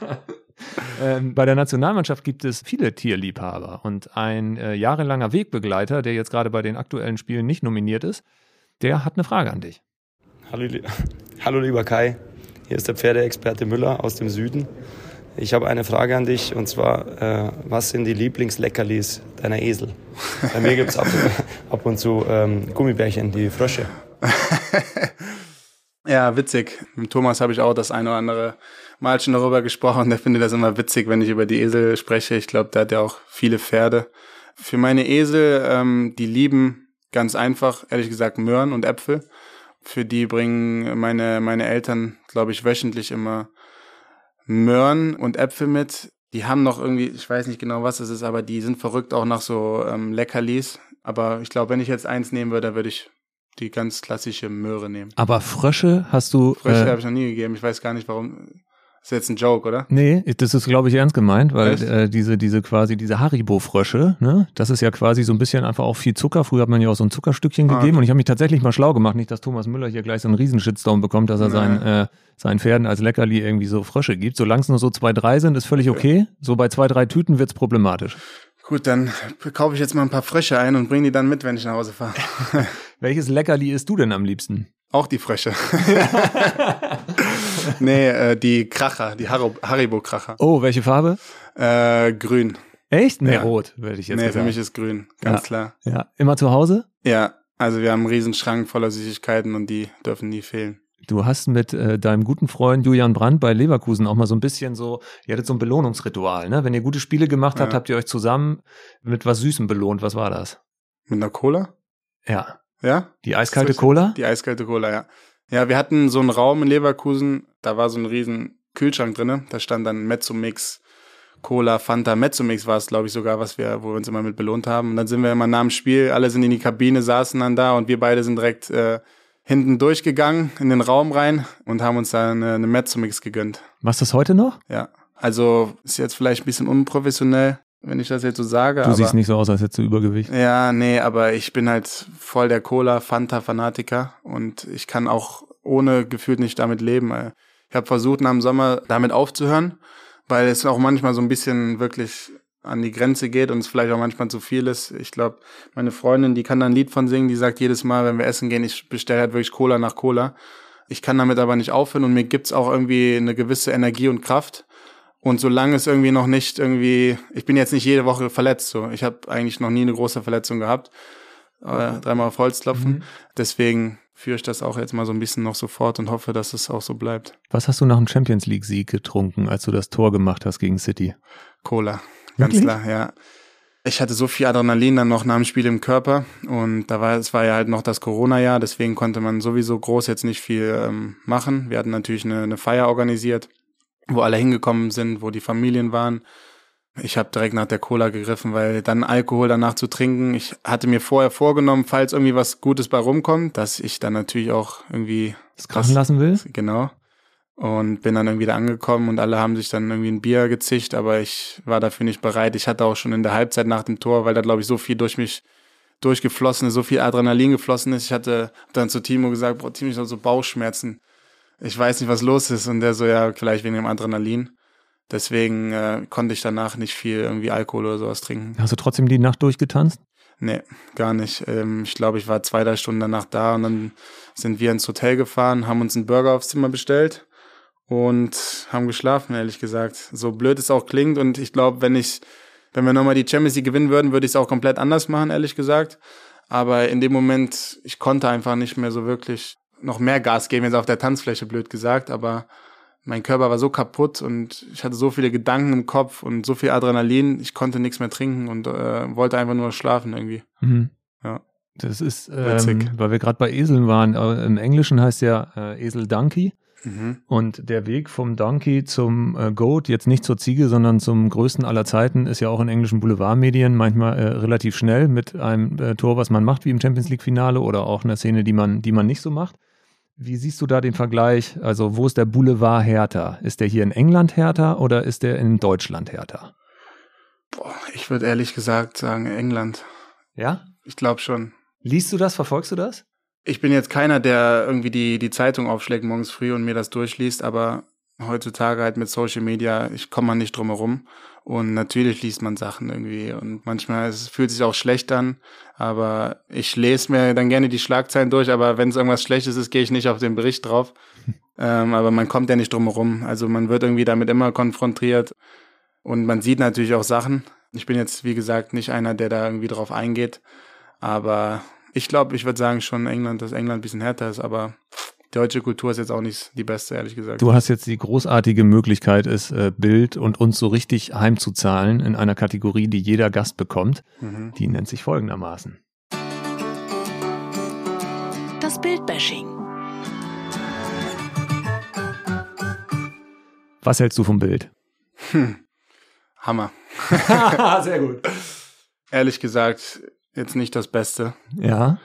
ähm, bei der Nationalmannschaft gibt es viele Tierliebhaber und ein äh, jahrelanger Wegbegleiter, der jetzt gerade bei den aktuellen Spielen nicht nominiert ist, der hat eine Frage an dich. Hallo, Hallo lieber Kai, hier ist der Pferdeexperte Müller aus dem Süden. Ich habe eine Frage an dich und zwar, äh, was sind die Lieblingsleckerlis deiner Esel? Bei mir gibt es ab, ab, und zu ähm, Gummibärchen, die Frösche. Ja, witzig. Mit Thomas habe ich auch das eine oder andere Mal schon darüber gesprochen. Der findet das immer witzig, wenn ich über die Esel spreche. Ich glaube, der hat ja auch viele Pferde. Für meine Esel, ähm, die lieben ganz einfach, ehrlich gesagt, Möhren und Äpfel. Für die bringen meine, meine Eltern, glaube ich, wöchentlich immer Möhren und Äpfel mit. Die haben noch irgendwie, ich weiß nicht genau, was es ist, aber die sind verrückt auch nach so ähm, Leckerlis. Aber ich glaube, wenn ich jetzt eins nehmen würde, würde ich die ganz klassische Möhre nehmen. Aber Frösche hast du. Frösche äh, habe ich noch nie gegeben. Ich weiß gar nicht, warum. ist jetzt ein Joke, oder? Nee, das ist, glaube ich, ernst gemeint, weil äh, diese, diese quasi, diese Haribo-Frösche, ne, das ist ja quasi so ein bisschen einfach auch viel Zucker. Früher hat man ja auch so ein Zuckerstückchen ah, gegeben okay. und ich habe mich tatsächlich mal schlau gemacht, nicht, dass Thomas Müller hier gleich so einen Riesenshitstorm bekommt, dass er seinen, äh, seinen Pferden als Leckerli irgendwie so Frösche gibt. Solange es nur so zwei, drei sind, ist völlig okay. So bei zwei, drei Tüten wird's problematisch. Gut, dann kaufe ich jetzt mal ein paar Frösche ein und bringe die dann mit, wenn ich nach Hause fahre. Welches Leckerli isst du denn am liebsten? Auch die Frösche. nee, äh, die Kracher, die Haribo-Kracher. Oh, welche Farbe? Äh, grün. Echt? Nee, ja. rot, würde ich jetzt Nee, gesagt. für mich ist grün, ganz ja. klar. Ja, immer zu Hause? Ja, also wir haben einen Riesenschrank voller Süßigkeiten und die dürfen nie fehlen. Du hast mit äh, deinem guten Freund Julian Brandt bei Leverkusen auch mal so ein bisschen so, ihr hattet so ein Belohnungsritual, ne? Wenn ihr gute Spiele gemacht habt, Ja. habt ihr euch zusammen mit was Süßem belohnt. Was war das? Mit einer Cola? Ja. Ja? Die eiskalte. Cola? Die eiskalte Cola, ja. Ja, wir hatten so einen Raum in Leverkusen, da war so ein riesen Kühlschrank drinne. Da stand dann Mezzomix, Cola, Fanta, Mezzomix war es, glaube ich, sogar, was wir, wo wir uns immer mit belohnt haben. Und dann sind wir immer nach dem Spiel, alle sind in die Kabine, saßen dann da und wir beide sind direkt äh, hinten durchgegangen in den Raum rein und haben uns da eine, eine Mezzomix gegönnt. Machst du das heute noch? Ja. Also ist jetzt vielleicht ein bisschen unprofessionell, wenn ich das jetzt so sage. Du siehst nicht so aus, als hättest du Übergewicht. ja, nee, aber ich bin halt voll der Cola-Fanta-Fanatiker und ich kann auch ohne gefühlt nicht damit leben. Ich habe versucht, nach dem Sommer damit aufzuhören, weil es auch manchmal so ein bisschen wirklich an die Grenze geht und es vielleicht auch manchmal zu viel ist. Ich glaube, meine Freundin, die kann da ein Lied von singen, die sagt jedes Mal, wenn wir essen gehen, ich bestelle halt wirklich Cola nach Cola. Ich kann damit aber nicht aufhören und mir gibt's auch irgendwie eine gewisse Energie und Kraft. Und solange es irgendwie noch nicht irgendwie, ich bin jetzt nicht jede Woche verletzt, so. Ich habe eigentlich noch nie eine große Verletzung gehabt. Äh, dreimal auf Holz klopfen. Mhm. Deswegen führe ich das auch jetzt mal so ein bisschen noch so fort und hoffe, dass es auch so bleibt. Was hast du nach dem Champions League Sieg getrunken, als du das Tor gemacht hast gegen City? Cola. Ganz Wirklich? klar, ja. Ich hatte so viel Adrenalin dann noch nach dem Spiel im Körper und da war es war ja halt noch das Corona-Jahr, deswegen konnte man sowieso groß jetzt nicht viel ähm, machen. Wir hatten natürlich eine, eine Feier organisiert, wo alle hingekommen sind, wo die Familien waren. Ich habe direkt nach der Cola gegriffen, weil dann Alkohol danach zu trinken. Ich hatte mir vorher vorgenommen, falls irgendwie was Gutes bei rumkommt, dass ich dann natürlich auch irgendwie Das krachen lassen will? Genau. Und bin dann irgendwie da angekommen und alle haben sich dann irgendwie ein Bier gezischt, aber ich war dafür nicht bereit. Ich hatte auch schon in der Halbzeit nach dem Tor, weil da glaube ich so viel durch mich durchgeflossen ist, so viel Adrenalin geflossen ist. Ich hatte dann zu Timo gesagt, boah, Timo, ich habe so Bauchschmerzen. Ich weiß nicht, was los ist. Und der so, ja, vielleicht wegen dem Adrenalin. Deswegen äh, konnte ich danach nicht viel irgendwie Alkohol oder sowas trinken. Hast du trotzdem die Nacht durchgetanzt? Nee, gar nicht. Ähm, ich glaube, ich war zwei, drei Stunden danach da und dann sind wir ins Hotel gefahren, haben uns einen Burger aufs Zimmer bestellt und haben geschlafen, ehrlich gesagt. So blöd es auch klingt und ich glaube, wenn ich, wenn wir nochmal die Champions League gewinnen würden, würde ich es auch komplett anders machen, ehrlich gesagt. Aber in dem Moment, ich konnte einfach nicht mehr so wirklich noch mehr Gas geben, jetzt auf der Tanzfläche, blöd gesagt, aber mein Körper war so kaputt und ich hatte so viele Gedanken im Kopf und so viel Adrenalin, ich konnte nichts mehr trinken und äh, wollte einfach nur schlafen irgendwie. Mhm. Ja. Das ist, Witzig. ähm, weil wir gerade bei Eseln waren. Im Englischen heißt ja äh, Esel Donkey. Mhm. Und der Weg vom Donkey zum äh, Goat, jetzt nicht zur Ziege, sondern zum größten aller Zeiten, ist ja auch in englischen Boulevardmedien manchmal äh, relativ schnell mit einem äh, Tor, was man macht, wie im Champions League-Finale oder auch einer Szene, die man, die man nicht so macht. Wie siehst du da den Vergleich? Also, wo ist der Boulevard härter? Ist der hier in England härter oder ist der in Deutschland härter? Boah, ich würde ehrlich gesagt sagen England. Ja? Ich glaube schon. Liest du das? Verfolgst du das? Ich bin jetzt keiner, der irgendwie die, die Zeitung aufschlägt morgens früh und mir das durchliest, aber heutzutage halt mit Social Media, ich komme man nicht drum herum. Und natürlich liest man Sachen irgendwie und manchmal es fühlt sich auch schlecht an, aber ich lese mir dann gerne die Schlagzeilen durch, aber wenn es irgendwas Schlechtes ist, gehe ich nicht auf den Bericht drauf. ähm, aber man kommt ja nicht drum herum. Also man wird irgendwie damit immer konfrontiert und man sieht natürlich auch Sachen. Ich bin jetzt, wie gesagt, nicht einer, der da irgendwie drauf eingeht, aber ich glaube, ich würde sagen schon England, dass England ein bisschen härter ist, aber deutsche Kultur ist jetzt auch nicht die beste, ehrlich gesagt. Du hast jetzt die großartige Möglichkeit, es äh, Bild und uns so richtig heimzuzahlen in einer Kategorie, die jeder Gast bekommt. Mhm. Die nennt sich folgendermaßen. Das Bildbashing. Was hältst du vom Bild? Hammer. Sehr gut. Ehrlich gesagt, jetzt nicht das Beste. Ja.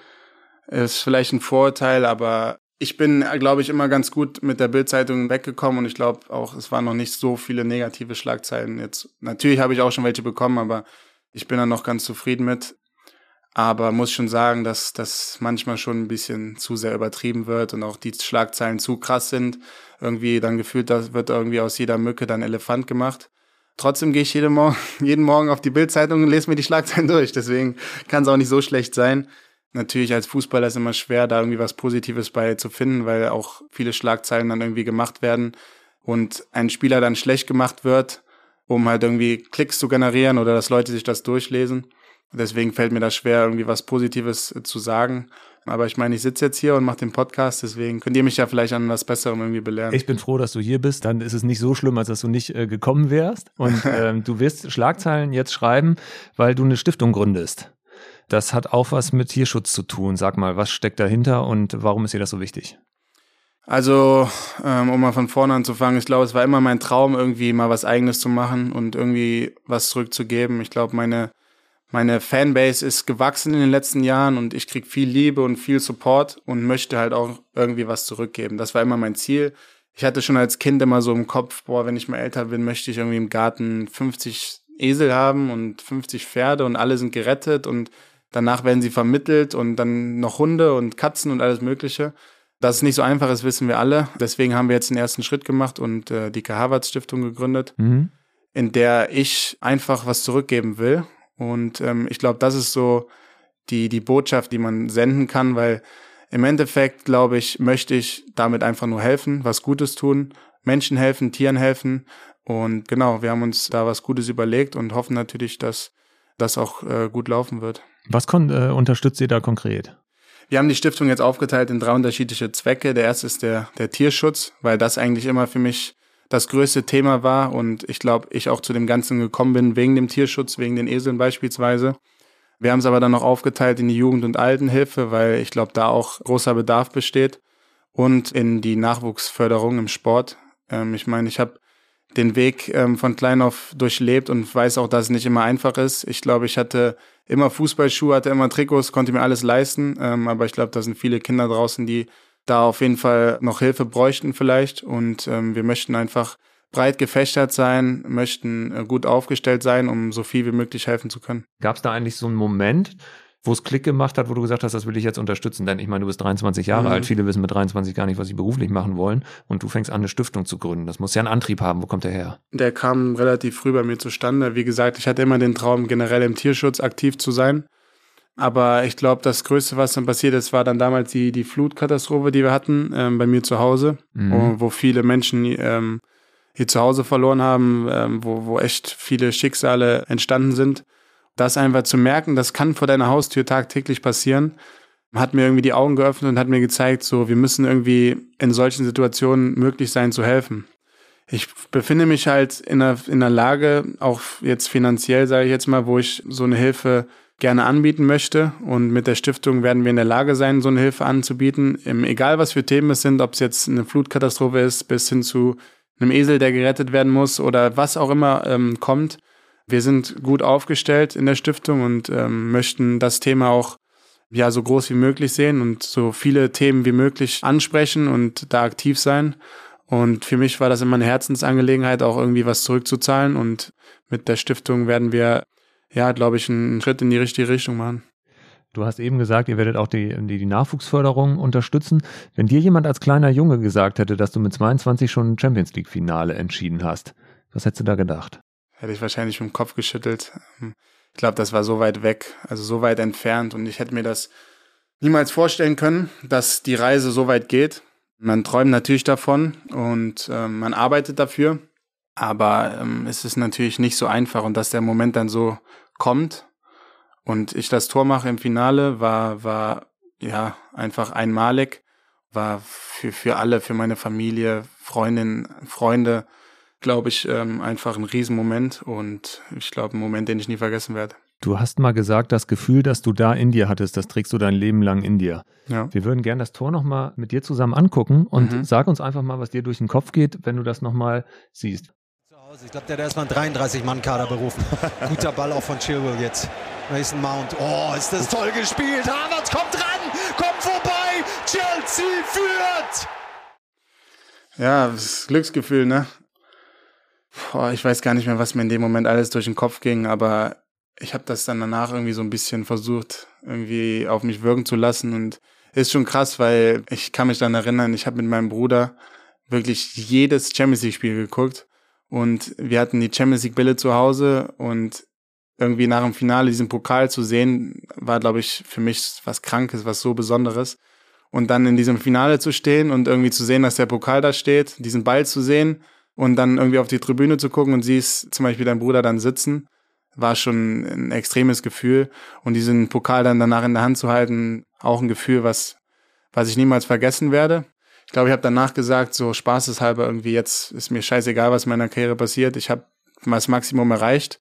Ist vielleicht ein Vorurteil, aber ich bin, glaube ich, immer ganz gut mit der Bildzeitung weggekommen und ich glaube auch, es waren noch nicht so viele negative Schlagzeilen jetzt. Natürlich habe ich auch schon welche bekommen, aber ich bin da noch ganz zufrieden mit. Aber muss schon sagen, dass das manchmal schon ein bisschen zu sehr übertrieben wird und auch die Schlagzeilen zu krass sind. Irgendwie dann gefühlt, da wird irgendwie aus jeder Mücke dann Elefant gemacht. Trotzdem gehe ich jeden Morgen, jeden Morgen auf die Bildzeitung und lese mir die Schlagzeilen durch. Deswegen kann es auch nicht so schlecht sein. Natürlich als Fußballer ist immer schwer, da irgendwie was Positives bei zu finden, weil auch viele Schlagzeilen dann irgendwie gemacht werden und ein Spieler dann schlecht gemacht wird, um halt irgendwie Klicks zu generieren oder dass Leute sich das durchlesen. Deswegen fällt mir das schwer, irgendwie was Positives zu sagen. Aber ich meine, ich sitze jetzt hier und mache den Podcast, deswegen könnt ihr mich ja vielleicht an was Besserem irgendwie belehren. Ich bin froh, dass du hier bist. Dann ist es nicht so schlimm, als dass du nicht äh, gekommen wärst. Und ähm, du wirst Schlagzeilen jetzt schreiben, weil du eine Stiftung gründest. Das hat auch was mit Tierschutz zu tun. Sag mal, was steckt dahinter und warum ist dir das so wichtig? Also, ähm, um mal von vorne anzufangen, ich glaube, es war immer mein Traum, irgendwie mal was Eigenes zu machen und irgendwie was zurückzugeben. Ich glaube, meine meine Fanbase ist gewachsen in den letzten Jahren und ich krieg viel Liebe und viel Support und möchte halt auch irgendwie was zurückgeben. Das war immer mein Ziel. Ich hatte schon als Kind immer so im Kopf, boah, wenn ich mal älter bin, möchte ich irgendwie im Garten 50 Esel haben und 50 Pferde und alle sind gerettet und danach werden sie vermittelt und dann noch Hunde und Katzen und alles Mögliche. Dass es nicht so einfach ist, wissen wir alle. Deswegen haben wir jetzt den ersten Schritt gemacht und äh, die Kahavatz Stiftung gegründet, mhm. in der ich einfach was zurückgeben will und ähm, ich glaube, das ist so die, die Botschaft, die man senden kann, weil im Endeffekt, glaube ich, möchte ich damit einfach nur helfen, was Gutes tun, Menschen helfen, Tieren helfen. Und genau, wir haben uns da was Gutes überlegt und hoffen natürlich, dass das auch äh, gut laufen wird. Was kon äh, unterstützt ihr da konkret? Wir haben die Stiftung jetzt aufgeteilt in drei unterschiedliche Zwecke. Der erste ist der, der Tierschutz, weil das eigentlich immer für mich das größte Thema war und ich glaube, ich auch zu dem Ganzen gekommen bin wegen dem Tierschutz, wegen den Eseln beispielsweise. Wir haben es aber dann noch aufgeteilt in die Jugend- und Altenhilfe, weil ich glaube, da auch großer Bedarf besteht und in die Nachwuchsförderung im Sport. Ähm, ich meine, ich habe den Weg ähm, von klein auf durchlebt und weiß auch, dass es nicht immer einfach ist. Ich glaube, ich hatte immer Fußballschuhe, hatte immer Trikots, konnte mir alles leisten. Ähm, aber ich glaube, da sind viele Kinder draußen, die da auf jeden Fall noch Hilfe bräuchten vielleicht. Und ähm, wir möchten einfach breit gefächert sein, möchten äh, gut aufgestellt sein, um so viel wie möglich helfen zu können. Gab es da eigentlich so einen Moment, wo es Klick gemacht hat, wo du gesagt hast, das will ich jetzt unterstützen? Denn ich meine, du bist 23 Jahre mhm. alt, viele wissen mit 23 gar nicht, was sie beruflich machen wollen und du fängst an, eine Stiftung zu gründen. Das muss ja einen Antrieb haben. Wo kommt der her? Der kam relativ früh bei mir zustande. Wie gesagt, ich hatte immer den Traum, generell im Tierschutz aktiv zu sein. Aber ich glaube, das Größte, was dann passiert ist, war dann damals die, die Flutkatastrophe, die wir hatten ähm, bei mir zu Hause, mhm. wo, wo, viele Menschen ähm, hier zu Hause verloren haben, ähm, wo, wo echt viele Schicksale entstanden sind. Das einfach zu merken, das kann vor deiner Haustür tagtäglich passieren, hat mir irgendwie die Augen geöffnet und hat mir gezeigt, so, wir müssen irgendwie in solchen Situationen möglich sein zu helfen. Ich befinde mich halt in einer, in einer Lage, auch jetzt finanziell, sage ich jetzt mal, wo ich so eine Hilfe gerne anbieten möchte. Und mit der Stiftung werden wir in der Lage sein, so eine Hilfe anzubieten. Egal was für Themen es sind, ob es jetzt eine Flutkatastrophe ist, bis hin zu einem Esel, der gerettet werden muss oder was auch immer ähm, kommt. Wir sind gut aufgestellt in der Stiftung und ähm, möchten das Thema auch ja so groß wie möglich sehen und so viele Themen wie möglich ansprechen und da aktiv sein. Und für mich war das immer eine Herzensangelegenheit, auch irgendwie was zurückzuzahlen. Und mit der Stiftung werden wir ja, glaube ich, einen Schritt in die richtige Richtung machen. Du hast eben gesagt, ihr werdet auch die, die, die, Nachwuchsförderung unterstützen. Wenn dir jemand als kleiner Junge gesagt hätte, dass du mit 22 schon ein Champions League-Finale entschieden hast, was hättest du da gedacht? Hätte ich wahrscheinlich dem Kopf geschüttelt. Ich glaube, das war so weit weg, also so weit entfernt und ich hätte mir das niemals vorstellen können, dass die Reise so weit geht. Man träumt natürlich davon und äh, man arbeitet dafür, aber ähm, es ist natürlich nicht so einfach und dass der Moment dann so kommt und ich das Tor mache im Finale, war, war ja einfach einmalig, war für, für alle, für meine Familie, Freundinnen, Freunde, glaube ich, ähm, einfach ein Riesenmoment und ich glaube, ein Moment, den ich nie vergessen werde. Du hast mal gesagt, das Gefühl, das du da in dir hattest, das trägst du dein Leben lang in dir. Ja. Wir würden gerne das Tor nochmal mit dir zusammen angucken und mhm. sag uns einfach mal, was dir durch den Kopf geht, wenn du das nochmal siehst. Ich glaube, der hat erstmal einen 33-Mann-Kader berufen. Guter Ball auch von Chilwell jetzt. Mason Mount. Oh, ist das toll gespielt. Havertz kommt ran, kommt vorbei. Chelsea führt. Ja, das Glücksgefühl, ne? Boah, ich weiß gar nicht mehr, was mir in dem Moment alles durch den Kopf ging, aber ich habe das dann danach irgendwie so ein bisschen versucht, irgendwie auf mich wirken zu lassen und ist schon krass, weil ich kann mich dann erinnern, ich habe mit meinem Bruder wirklich jedes Champions League Spiel geguckt und wir hatten die Champions League Bälle zu Hause und irgendwie nach dem Finale diesen Pokal zu sehen, war, glaube ich, für mich was Krankes, was so Besonderes. Und dann in diesem Finale zu stehen und irgendwie zu sehen, dass der Pokal da steht, diesen Ball zu sehen und dann irgendwie auf die Tribüne zu gucken und siehst zum Beispiel deinen Bruder dann sitzen, war schon ein extremes Gefühl. Und diesen Pokal dann danach in der Hand zu halten, auch ein Gefühl, was, was ich niemals vergessen werde. Ich glaube, ich habe danach gesagt, so spaßeshalber irgendwie, jetzt ist mir scheißegal, was in meiner Karriere passiert. Ich habe das Maximum erreicht,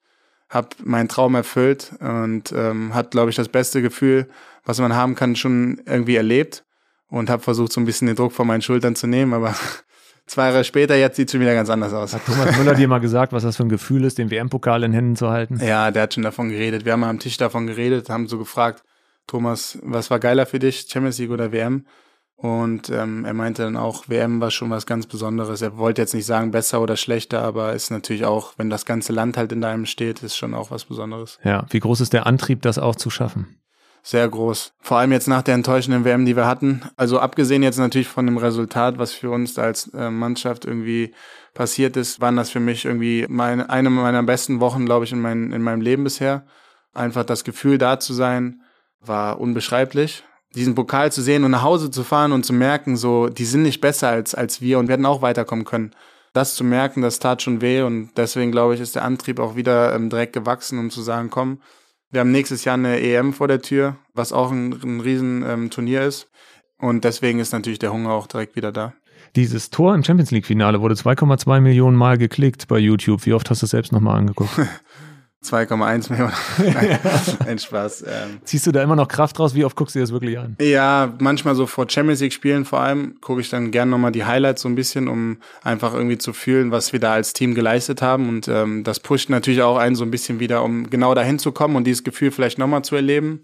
habe meinen Traum erfüllt und ähm, hat, glaube ich, das beste Gefühl, was man haben kann, schon irgendwie erlebt und habe versucht, so ein bisschen den Druck von meinen Schultern zu nehmen, aber zwei Jahre später, jetzt sieht schon wieder ganz anders aus. Hat Thomas Müller dir mal gesagt, was das für ein Gefühl ist, den WM-Pokal in Händen zu halten? Ja, der hat schon davon geredet. Wir haben am Tisch davon geredet, haben so gefragt, Thomas, was war geiler für dich, Champions League oder WM? Und ähm, er meinte dann auch, WM war schon was ganz Besonderes. Er wollte jetzt nicht sagen besser oder schlechter, aber ist natürlich auch, wenn das ganze Land halt in deinem steht, ist schon auch was Besonderes. Ja, wie groß ist der Antrieb, das auch zu schaffen? Sehr groß. Vor allem jetzt nach der enttäuschenden WM, die wir hatten. Also abgesehen jetzt natürlich von dem Resultat, was für uns als äh, Mannschaft irgendwie passiert ist, waren das für mich irgendwie meine, eine meiner besten Wochen, glaube ich, in, mein, in meinem Leben bisher. Einfach das Gefühl, da zu sein, war unbeschreiblich. Diesen Pokal zu sehen und nach Hause zu fahren und zu merken, so, die sind nicht besser als, als wir und werden auch weiterkommen können. Das zu merken, das tat schon weh und deswegen glaube ich, ist der Antrieb auch wieder ähm, direkt gewachsen, um zu sagen, komm, wir haben nächstes Jahr eine EM vor der Tür, was auch ein, ein riesen ähm, Turnier ist. Und deswegen ist natürlich der Hunger auch direkt wieder da. Dieses Tor im Champions League Finale wurde 2,2 Millionen Mal geklickt bei YouTube. Wie oft hast du es selbst nochmal angeguckt? 2,1 Millionen. Ein Spaß. Ähm. Ziehst du da immer noch Kraft raus? Wie oft guckst du dir das wirklich an? Ja, manchmal so vor Champions League Spielen vor allem gucke ich dann gerne nochmal die Highlights so ein bisschen, um einfach irgendwie zu fühlen, was wir da als Team geleistet haben. Und ähm, das pusht natürlich auch einen so ein bisschen wieder, um genau dahin zu kommen und dieses Gefühl vielleicht nochmal zu erleben.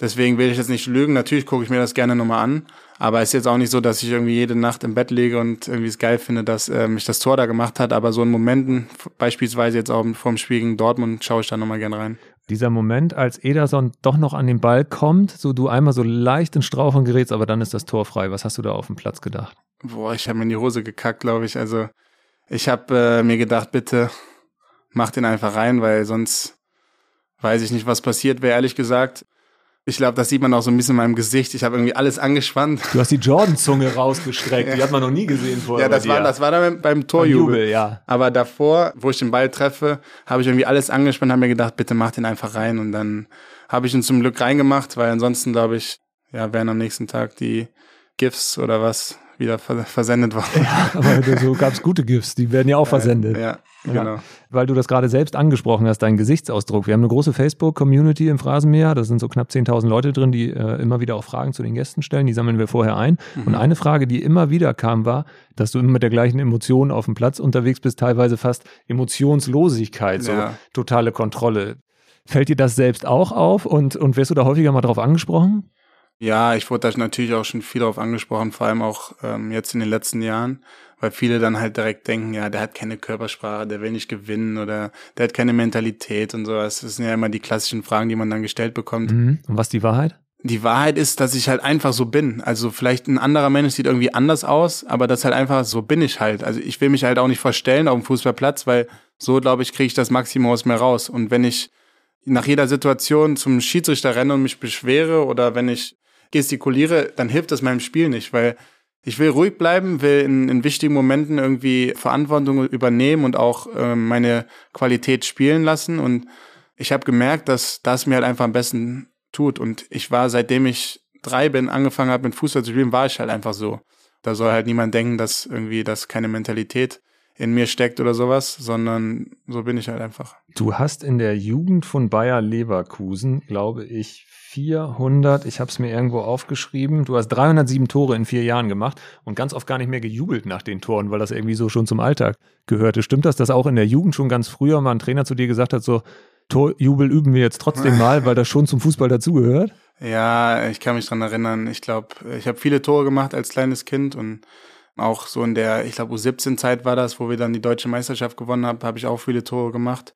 Deswegen will ich jetzt nicht lügen. Natürlich gucke ich mir das gerne nochmal an. Aber es ist jetzt auch nicht so, dass ich irgendwie jede Nacht im Bett lege und irgendwie es geil finde, dass äh, mich das Tor da gemacht hat. Aber so in Momenten, beispielsweise jetzt auch vorm Spiel gegen Dortmund, schaue ich da nochmal gerne rein. Dieser Moment, als Ederson doch noch an den Ball kommt, so du einmal so leicht in Straucheln gerätst, aber dann ist das Tor frei. Was hast du da auf dem Platz gedacht? Boah, ich habe mir in die Hose gekackt, glaube ich. Also ich habe äh, mir gedacht, bitte mach den einfach rein, weil sonst weiß ich nicht, was passiert wäre, ehrlich gesagt. Ich glaube, das sieht man auch so ein bisschen in meinem Gesicht. Ich habe irgendwie alles angespannt. Du hast die Jordan-Zunge rausgestreckt. Die hat man noch nie gesehen vorher. Ja, das war, das war dann beim Torjubel. Jubel, ja. Aber davor, wo ich den Ball treffe, habe ich irgendwie alles angespannt, habe mir gedacht, bitte mach den einfach rein. Und dann habe ich ihn zum Glück reingemacht, weil ansonsten, glaube ich, ja, wären am nächsten Tag die GIFs oder was wieder versendet worden. Ja, aber so gab es gute GIFs, die werden ja auch versendet. Ja, genau. Ja, weil du das gerade selbst angesprochen hast, deinen Gesichtsausdruck. Wir haben eine große Facebook-Community im Phrasenmeer, da sind so knapp 10.000 Leute drin, die äh, immer wieder auch Fragen zu den Gästen stellen, die sammeln wir vorher ein. Mhm. Und eine Frage, die immer wieder kam, war, dass du immer mit der gleichen Emotion auf dem Platz unterwegs bist, teilweise fast Emotionslosigkeit, so totale Kontrolle. Fällt dir das selbst auch auf und, und wirst du da häufiger mal drauf angesprochen? Ja, ich wurde da natürlich auch schon viel darauf angesprochen, vor allem auch ähm, jetzt in den letzten Jahren, weil viele dann halt direkt denken, ja, der hat keine Körpersprache, der will nicht gewinnen oder der hat keine Mentalität und sowas. Das sind ja immer die klassischen Fragen, die man dann gestellt bekommt. Mhm. Und was die Wahrheit? Die Wahrheit ist, dass ich halt einfach so bin. Also vielleicht ein anderer Mensch sieht irgendwie anders aus, aber das halt einfach, so bin ich halt. Also ich will mich halt auch nicht verstellen auf dem Fußballplatz, weil so, glaube ich, kriege ich das Maximum aus mir raus. Und wenn ich nach jeder Situation zum Schiedsrichter renne und mich beschwere oder wenn ich gestikuliere, dann hilft das meinem Spiel nicht, weil ich will ruhig bleiben, will in, in wichtigen Momenten irgendwie Verantwortung übernehmen und auch äh, meine Qualität spielen lassen. Und ich habe gemerkt, dass das mir halt einfach am besten tut. Und ich war, seitdem ich drei bin, angefangen habe mit Fußball zu spielen, war ich halt einfach so. Da soll halt niemand denken, dass irgendwie das keine Mentalität in mir steckt oder sowas, sondern so bin ich halt einfach. Du hast in der Jugend von Bayer Leverkusen, glaube ich, 400, ich habe es mir irgendwo aufgeschrieben, du hast 307 Tore in vier Jahren gemacht und ganz oft gar nicht mehr gejubelt nach den Toren, weil das irgendwie so schon zum Alltag gehörte. Stimmt das, dass auch in der Jugend schon ganz früher mal ein Trainer zu dir gesagt hat, so Torjubel üben wir jetzt trotzdem mal, weil das schon zum Fußball dazugehört? Ja, ich kann mich dran erinnern. Ich glaube, ich habe viele Tore gemacht als kleines Kind und auch so in der, ich glaube, U17-Zeit war das, wo wir dann die deutsche Meisterschaft gewonnen haben, habe ich auch viele Tore gemacht.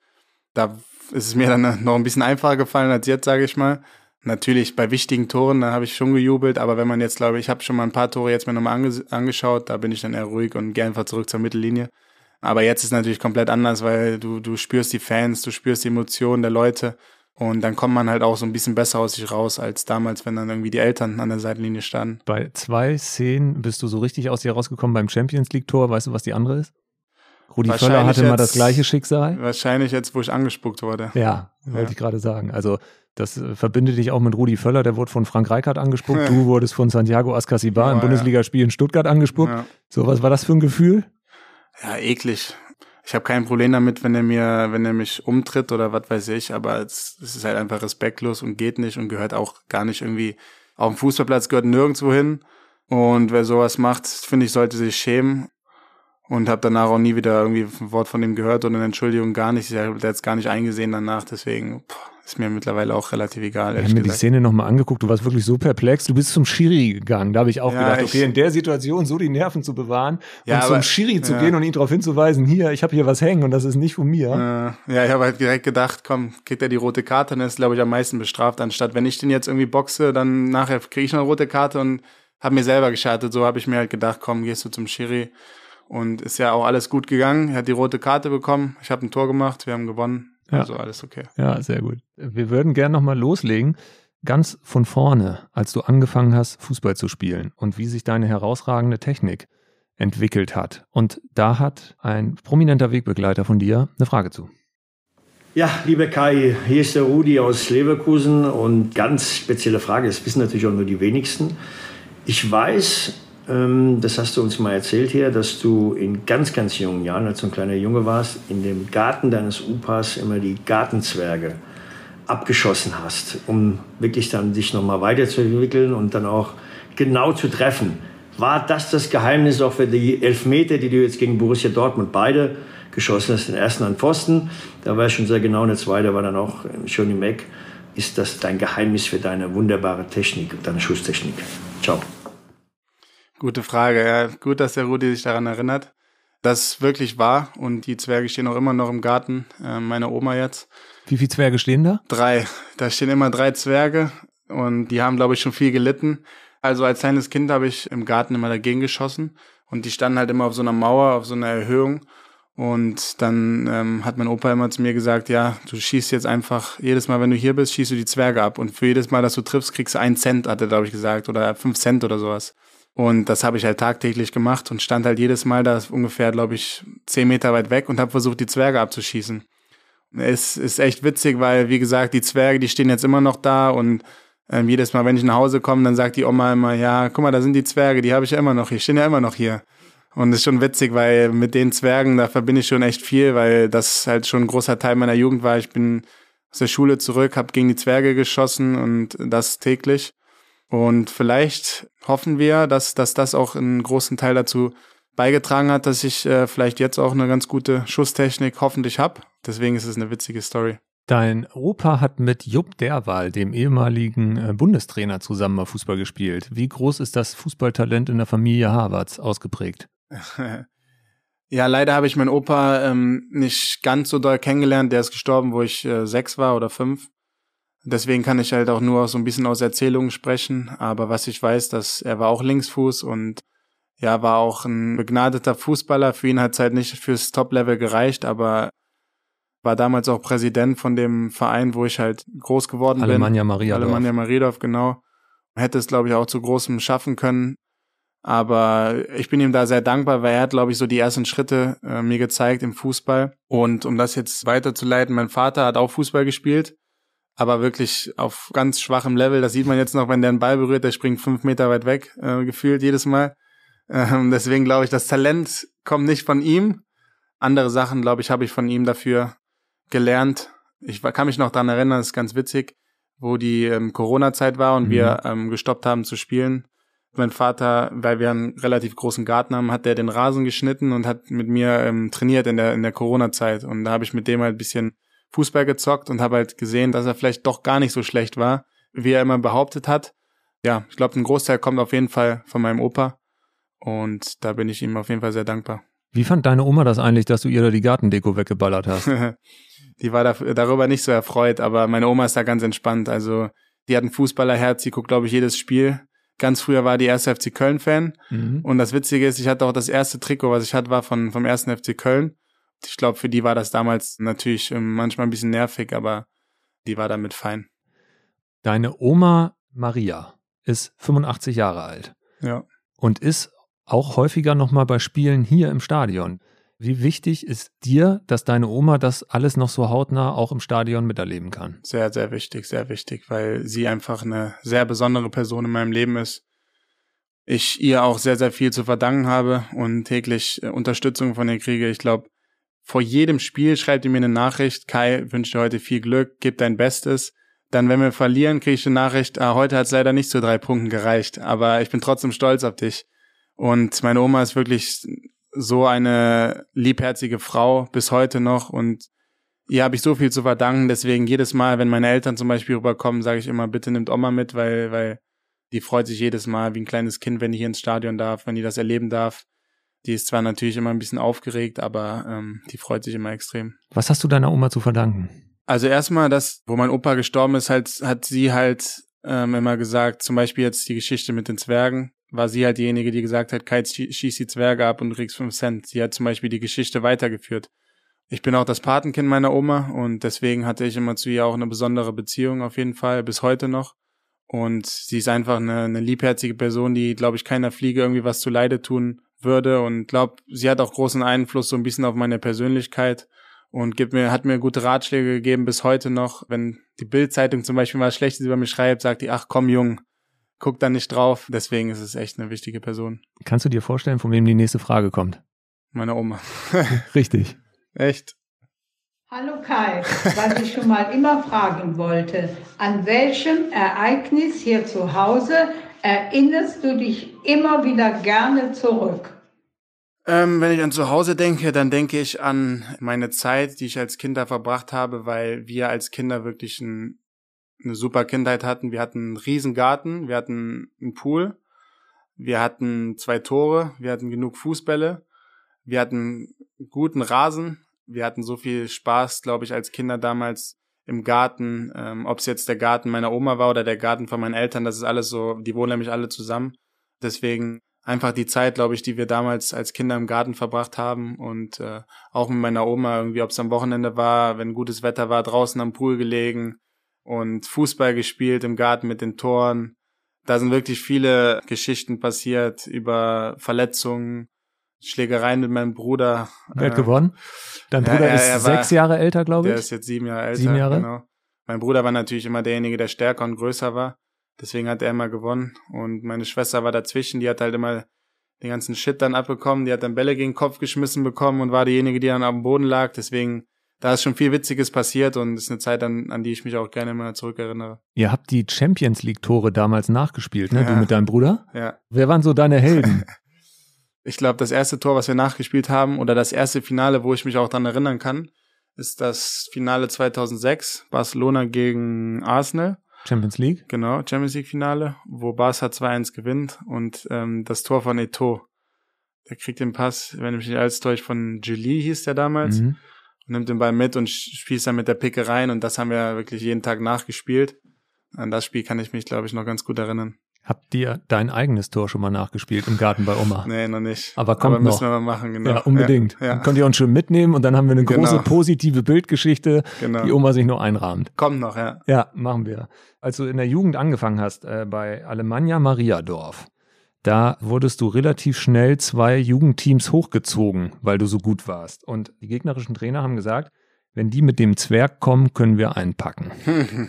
Da ist es mir dann noch ein bisschen einfacher gefallen als jetzt, sage ich mal. Natürlich bei wichtigen Toren, da habe ich schon gejubelt, aber wenn man jetzt, glaube ich, habe schon mal ein paar Tore jetzt mir nochmal ange angeschaut, da bin ich dann eher ruhig und gehe einfach zurück zur Mittellinie. Aber jetzt ist natürlich komplett anders, weil du, du spürst die Fans, du spürst die Emotionen der Leute und dann kommt man halt auch so ein bisschen besser aus sich raus als damals, wenn dann irgendwie die Eltern an der Seitenlinie standen. Bei zwei Szenen bist du so richtig aus dir rausgekommen beim Champions League Tor. Weißt du, was die andere ist? Rudi Völler hatte mal das gleiche Schicksal. Wahrscheinlich jetzt, wo ich angespuckt wurde. Ja, wollte ja. ich gerade sagen. Also das äh, verbindet dich auch mit Rudi Völler, der wurde von Frank Reichardt angespuckt. Du wurdest von Santiago Ascasibar oh, im Bundesligaspiel in Stuttgart angespuckt. Ja. So, was war das für ein Gefühl? Ja, eklig. Ich habe kein Problem damit, wenn er mir, wenn er mich umtritt oder was weiß ich, aber es, es ist halt einfach respektlos und geht nicht und gehört auch gar nicht irgendwie auf dem Fußballplatz gehört nirgendwo hin. Und wer sowas macht, finde ich, sollte sich schämen und habe danach auch nie wieder irgendwie ein Wort von ihm gehört oder eine Entschuldigung gar nicht. Der hat es gar nicht eingesehen danach, deswegen pff, ist mir mittlerweile auch relativ egal. Ich habe mir die Szene nochmal angeguckt, du warst wirklich so perplex, du bist zum Schiri gegangen. Da habe ich auch ja, gedacht, okay, in der Situation so die Nerven zu bewahren ja, und aber, zum Schiri zu ja. gehen und ihn darauf hinzuweisen, hier, ich habe hier was hängen und das ist nicht von mir. Ja, ich habe halt direkt gedacht, komm, kriegt er die rote Karte, dann ist, glaube ich, am meisten bestraft, anstatt wenn ich den jetzt irgendwie boxe, dann nachher kriege ich noch eine rote Karte und habe mir selber geschadet. So habe ich mir halt gedacht, komm, gehst du zum Schiri und ist ja auch alles gut gegangen. Er hat die rote Karte bekommen. Ich habe ein Tor gemacht. Wir haben gewonnen. Ja. Also alles okay. Ja, sehr gut. Wir würden gerne nochmal loslegen. Ganz von vorne, als du angefangen hast, Fußball zu spielen und wie sich deine herausragende Technik entwickelt hat. Und da hat ein prominenter Wegbegleiter von dir eine Frage zu. Ja, liebe Kai, hier ist der Rudi aus Leverkusen und ganz spezielle Frage, das wissen natürlich auch nur die wenigsten. Ich weiß, das hast du uns mal erzählt hier, dass du in ganz, ganz jungen Jahren, als du ein kleiner Junge warst, in dem Garten deines Opas immer die Gartenzwerge abgeschossen hast, um wirklich dann dich nochmal weiterzuentwickeln und dann auch genau zu treffen. War das das Geheimnis auch für die Elfmeter, die du jetzt gegen Borussia Dortmund beide geschossen hast? Den ersten an Pfosten, da war ich schon sehr genau, und der zweite war dann auch schon im Eck. Ist das dein Geheimnis für deine wunderbare Technik, deine Schusstechnik? Ciao. Gute Frage. Ja, gut, dass der Rudi sich daran erinnert. Das wirklich wahr und die Zwerge stehen auch immer noch im Garten, äh, meine Oma jetzt. Wie viele Zwerge stehen da? Drei. Da stehen immer drei Zwerge und die haben, glaube ich, schon viel gelitten. Also als kleines Kind habe ich im Garten immer dagegen geschossen und die standen halt immer auf so einer Mauer, auf so einer Erhöhung. Und dann ähm, hat mein Opa immer zu mir gesagt, ja, du schießt jetzt einfach, jedes Mal, wenn du hier bist, schießt du die Zwerge ab. Und für jedes Mal, dass du triffst, kriegst du einen Cent, hat er, glaube ich, gesagt, oder fünf Cent oder sowas. Und das habe ich halt tagtäglich gemacht und stand halt jedes Mal da ungefähr, glaube ich, zehn Meter weit weg und habe versucht, die Zwerge abzuschießen. Es ist echt witzig, weil, wie gesagt, die Zwerge, die stehen jetzt immer noch da und ähm, jedes Mal, wenn ich nach Hause komme, dann sagt die Oma immer, ja, guck mal, da sind die Zwerge, die habe ich ja immer noch hier, stehen ja immer noch hier. Und das ist schon witzig, weil mit den Zwergen, da verbinde ich schon echt viel, weil das halt schon ein großer Teil meiner Jugend war. Ich bin aus der Schule zurück, habe gegen die Zwerge geschossen und das täglich. Und vielleicht hoffen wir, dass, dass das auch einen großen Teil dazu beigetragen hat, dass ich äh, vielleicht jetzt auch eine ganz gute Schusstechnik hoffentlich habe. Deswegen ist es eine witzige Story. Dein Opa hat mit Jupp Derwal, dem ehemaligen äh, Bundestrainer, zusammen mal Fußball gespielt. Wie groß ist das Fußballtalent in der Familie Harvards ausgeprägt? ja, leider habe ich meinen Opa ähm, nicht ganz so doll kennengelernt. Der ist gestorben, wo ich äh, sechs war oder fünf. Deswegen kann ich halt auch nur so ein bisschen aus Erzählungen sprechen. Aber was ich weiß, dass er war auch Linksfuß und ja, war auch ein begnadeter Fußballer. Für ihn hat es halt nicht fürs Top-Level gereicht, aber war damals auch Präsident von dem Verein, wo ich halt groß geworden Alemannia bin. Maria Alemannia Mariadorf, genau. Hätte es, glaube ich, auch zu großem schaffen können. Aber ich bin ihm da sehr dankbar, weil er hat, glaube ich, so die ersten Schritte äh, mir gezeigt im Fußball. Und um das jetzt weiterzuleiten, mein Vater hat auch Fußball gespielt aber wirklich auf ganz schwachem Level. Das sieht man jetzt noch, wenn der einen Ball berührt, der springt fünf Meter weit weg, äh, gefühlt jedes Mal. Ähm, deswegen glaube ich, das Talent kommt nicht von ihm. Andere Sachen, glaube ich, habe ich von ihm dafür gelernt. Ich kann mich noch daran erinnern, das ist ganz witzig, wo die ähm, Corona-Zeit war und mhm. wir ähm, gestoppt haben zu spielen. Mein Vater, weil wir einen relativ großen Garten haben, hat der den Rasen geschnitten und hat mit mir ähm, trainiert in der in der Corona-Zeit. Und da habe ich mit dem halt ein bisschen Fußball gezockt und habe halt gesehen, dass er vielleicht doch gar nicht so schlecht war, wie er immer behauptet hat. Ja, ich glaube, ein Großteil kommt auf jeden Fall von meinem Opa und da bin ich ihm auf jeden Fall sehr dankbar. Wie fand deine Oma das eigentlich, dass du ihr da die Gartendeko weggeballert hast? die war da, darüber nicht so erfreut, aber meine Oma ist da ganz entspannt. Also die hat ein Fußballerherz, die guckt, glaube ich, jedes Spiel. Ganz früher war die erste FC Köln-Fan. Mhm. Und das Witzige ist, ich hatte auch das erste Trikot, was ich hatte, war von, vom ersten FC Köln. Ich glaube, für die war das damals natürlich ähm, manchmal ein bisschen nervig, aber die war damit fein. Deine Oma Maria ist 85 Jahre alt. Ja. Und ist auch häufiger nochmal bei Spielen hier im Stadion. Wie wichtig ist dir, dass deine Oma das alles noch so hautnah auch im Stadion miterleben kann? Sehr, sehr wichtig, sehr wichtig, weil sie einfach eine sehr besondere Person in meinem Leben ist. Ich ihr auch sehr, sehr viel zu verdanken habe und täglich äh, Unterstützung von ihr kriege. Ich glaube, vor jedem Spiel schreibt ihr mir eine Nachricht, Kai, wünsche dir heute viel Glück, gib dein Bestes. Dann, wenn wir verlieren, kriege ich eine Nachricht, ah, heute hat es leider nicht zu drei Punkten gereicht, aber ich bin trotzdem stolz auf dich. Und meine Oma ist wirklich so eine liebherzige Frau bis heute noch und ihr habe ich so viel zu verdanken. Deswegen jedes Mal, wenn meine Eltern zum Beispiel rüberkommen, sage ich immer, bitte nimmt Oma mit, weil, weil die freut sich jedes Mal wie ein kleines Kind, wenn die hier ins Stadion darf, wenn die das erleben darf. Die ist zwar natürlich immer ein bisschen aufgeregt, aber ähm, die freut sich immer extrem. Was hast du deiner Oma zu verdanken? Also erstmal, das, wo mein Opa gestorben ist, halt, hat sie halt ähm, immer gesagt, zum Beispiel jetzt die Geschichte mit den Zwergen, war sie halt diejenige, die gesagt hat, Kai, schieß die Zwerge ab und du kriegst fünf Cent. Sie hat zum Beispiel die Geschichte weitergeführt. Ich bin auch das Patenkind meiner Oma und deswegen hatte ich immer zu ihr auch eine besondere Beziehung auf jeden Fall, bis heute noch. Und sie ist einfach eine, eine liebherzige Person, die, glaube ich, keiner Fliege irgendwie was zu Leide tun würde und glaube, sie hat auch großen Einfluss so ein bisschen auf meine Persönlichkeit und gibt mir, hat mir gute Ratschläge gegeben bis heute noch. Wenn die Bildzeitung zum Beispiel was Schlechtes über mich schreibt, sagt die, ach komm Jung, guck da nicht drauf. Deswegen ist es echt eine wichtige Person. Kannst du dir vorstellen, von wem die nächste Frage kommt? Meine Oma. Richtig. Echt? Hallo Kai, was ich schon mal immer fragen wollte, an welchem Ereignis hier zu Hause erinnerst du dich immer wieder gerne zurück? Ähm, wenn ich an zu Hause denke, dann denke ich an meine Zeit, die ich als Kinder verbracht habe, weil wir als Kinder wirklich ein eine super Kindheit hatten. Wir hatten einen riesen Garten, wir hatten einen Pool, wir hatten zwei Tore, wir hatten genug Fußbälle, wir hatten guten Rasen, wir hatten so viel Spaß, glaube ich, als Kinder damals im Garten, ähm, ob es jetzt der Garten meiner Oma war oder der Garten von meinen Eltern, das ist alles so, die wohnen nämlich alle zusammen. Deswegen einfach die Zeit, glaube ich, die wir damals als Kinder im Garten verbracht haben und äh, auch mit meiner Oma irgendwie, ob es am Wochenende war, wenn gutes Wetter war, draußen am Pool gelegen, und Fußball gespielt im Garten mit den Toren. Da sind wirklich viele Geschichten passiert über Verletzungen, Schlägereien mit meinem Bruder. Wer hat äh, gewonnen? Dein Bruder ja, er, ist war, sechs Jahre älter, glaube ich. Der ist jetzt sieben Jahre älter. Sieben Jahre? Genau. Mein Bruder war natürlich immer derjenige, der stärker und größer war. Deswegen hat er immer gewonnen. Und meine Schwester war dazwischen, die hat halt immer den ganzen Shit dann abbekommen. Die hat dann Bälle gegen den Kopf geschmissen bekommen und war diejenige, die dann am Boden lag. Deswegen da ist schon viel Witziges passiert und ist eine Zeit, an, an die ich mich auch gerne mal zurückerinnere. Ihr habt die Champions League-Tore damals nachgespielt, ne? Ja. Du mit deinem Bruder? Ja. Wer waren so deine Helden? ich glaube, das erste Tor, was wir nachgespielt haben, oder das erste Finale, wo ich mich auch dran erinnern kann, ist das Finale 2006, Barcelona gegen Arsenal. Champions League? Genau, Champions League Finale, wo Barca 2-1 gewinnt und ähm, das Tor von Eto. Der kriegt den Pass, wenn ich mich nicht alles täusche, von Julie hieß der damals. Mhm nimmt den Ball mit und spielt dann mit der Picke rein und das haben wir wirklich jeden Tag nachgespielt. An das Spiel kann ich mich, glaube ich, noch ganz gut erinnern. Habt ihr dein eigenes Tor schon mal nachgespielt im Garten bei Oma? nee, noch nicht. Aber kommt Aber müssen noch. wir mal machen, genau. Ja, unbedingt. Ja, ja. Könnt ihr uns schon mitnehmen und dann haben wir eine große genau. positive Bildgeschichte, genau. die Oma sich nur einrahmt. Kommt noch, ja. Ja, machen wir. Als du in der Jugend angefangen hast, äh, bei Alemannia Mariadorf, da wurdest du relativ schnell zwei Jugendteams hochgezogen, weil du so gut warst. Und die gegnerischen Trainer haben gesagt, wenn die mit dem Zwerg kommen, können wir einpacken.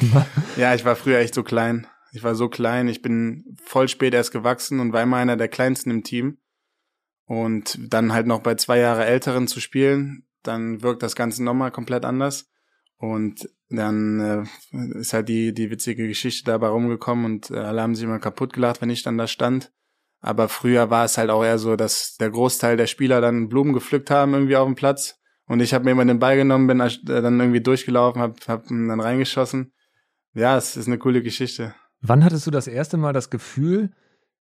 ja, ich war früher echt so klein. Ich war so klein. Ich bin voll spät erst gewachsen und war immer einer der kleinsten im Team. Und dann halt noch bei zwei Jahre Älteren zu spielen, dann wirkt das Ganze nochmal komplett anders. Und dann äh, ist halt die, die witzige Geschichte dabei rumgekommen und äh, alle haben sich immer kaputt gelacht, wenn ich dann da stand. Aber früher war es halt auch eher so, dass der Großteil der Spieler dann Blumen gepflückt haben irgendwie auf dem Platz. Und ich habe mir immer den Ball genommen, bin äh, dann irgendwie durchgelaufen, hab, hab dann reingeschossen. Ja, es ist eine coole Geschichte. Wann hattest du das erste Mal das Gefühl,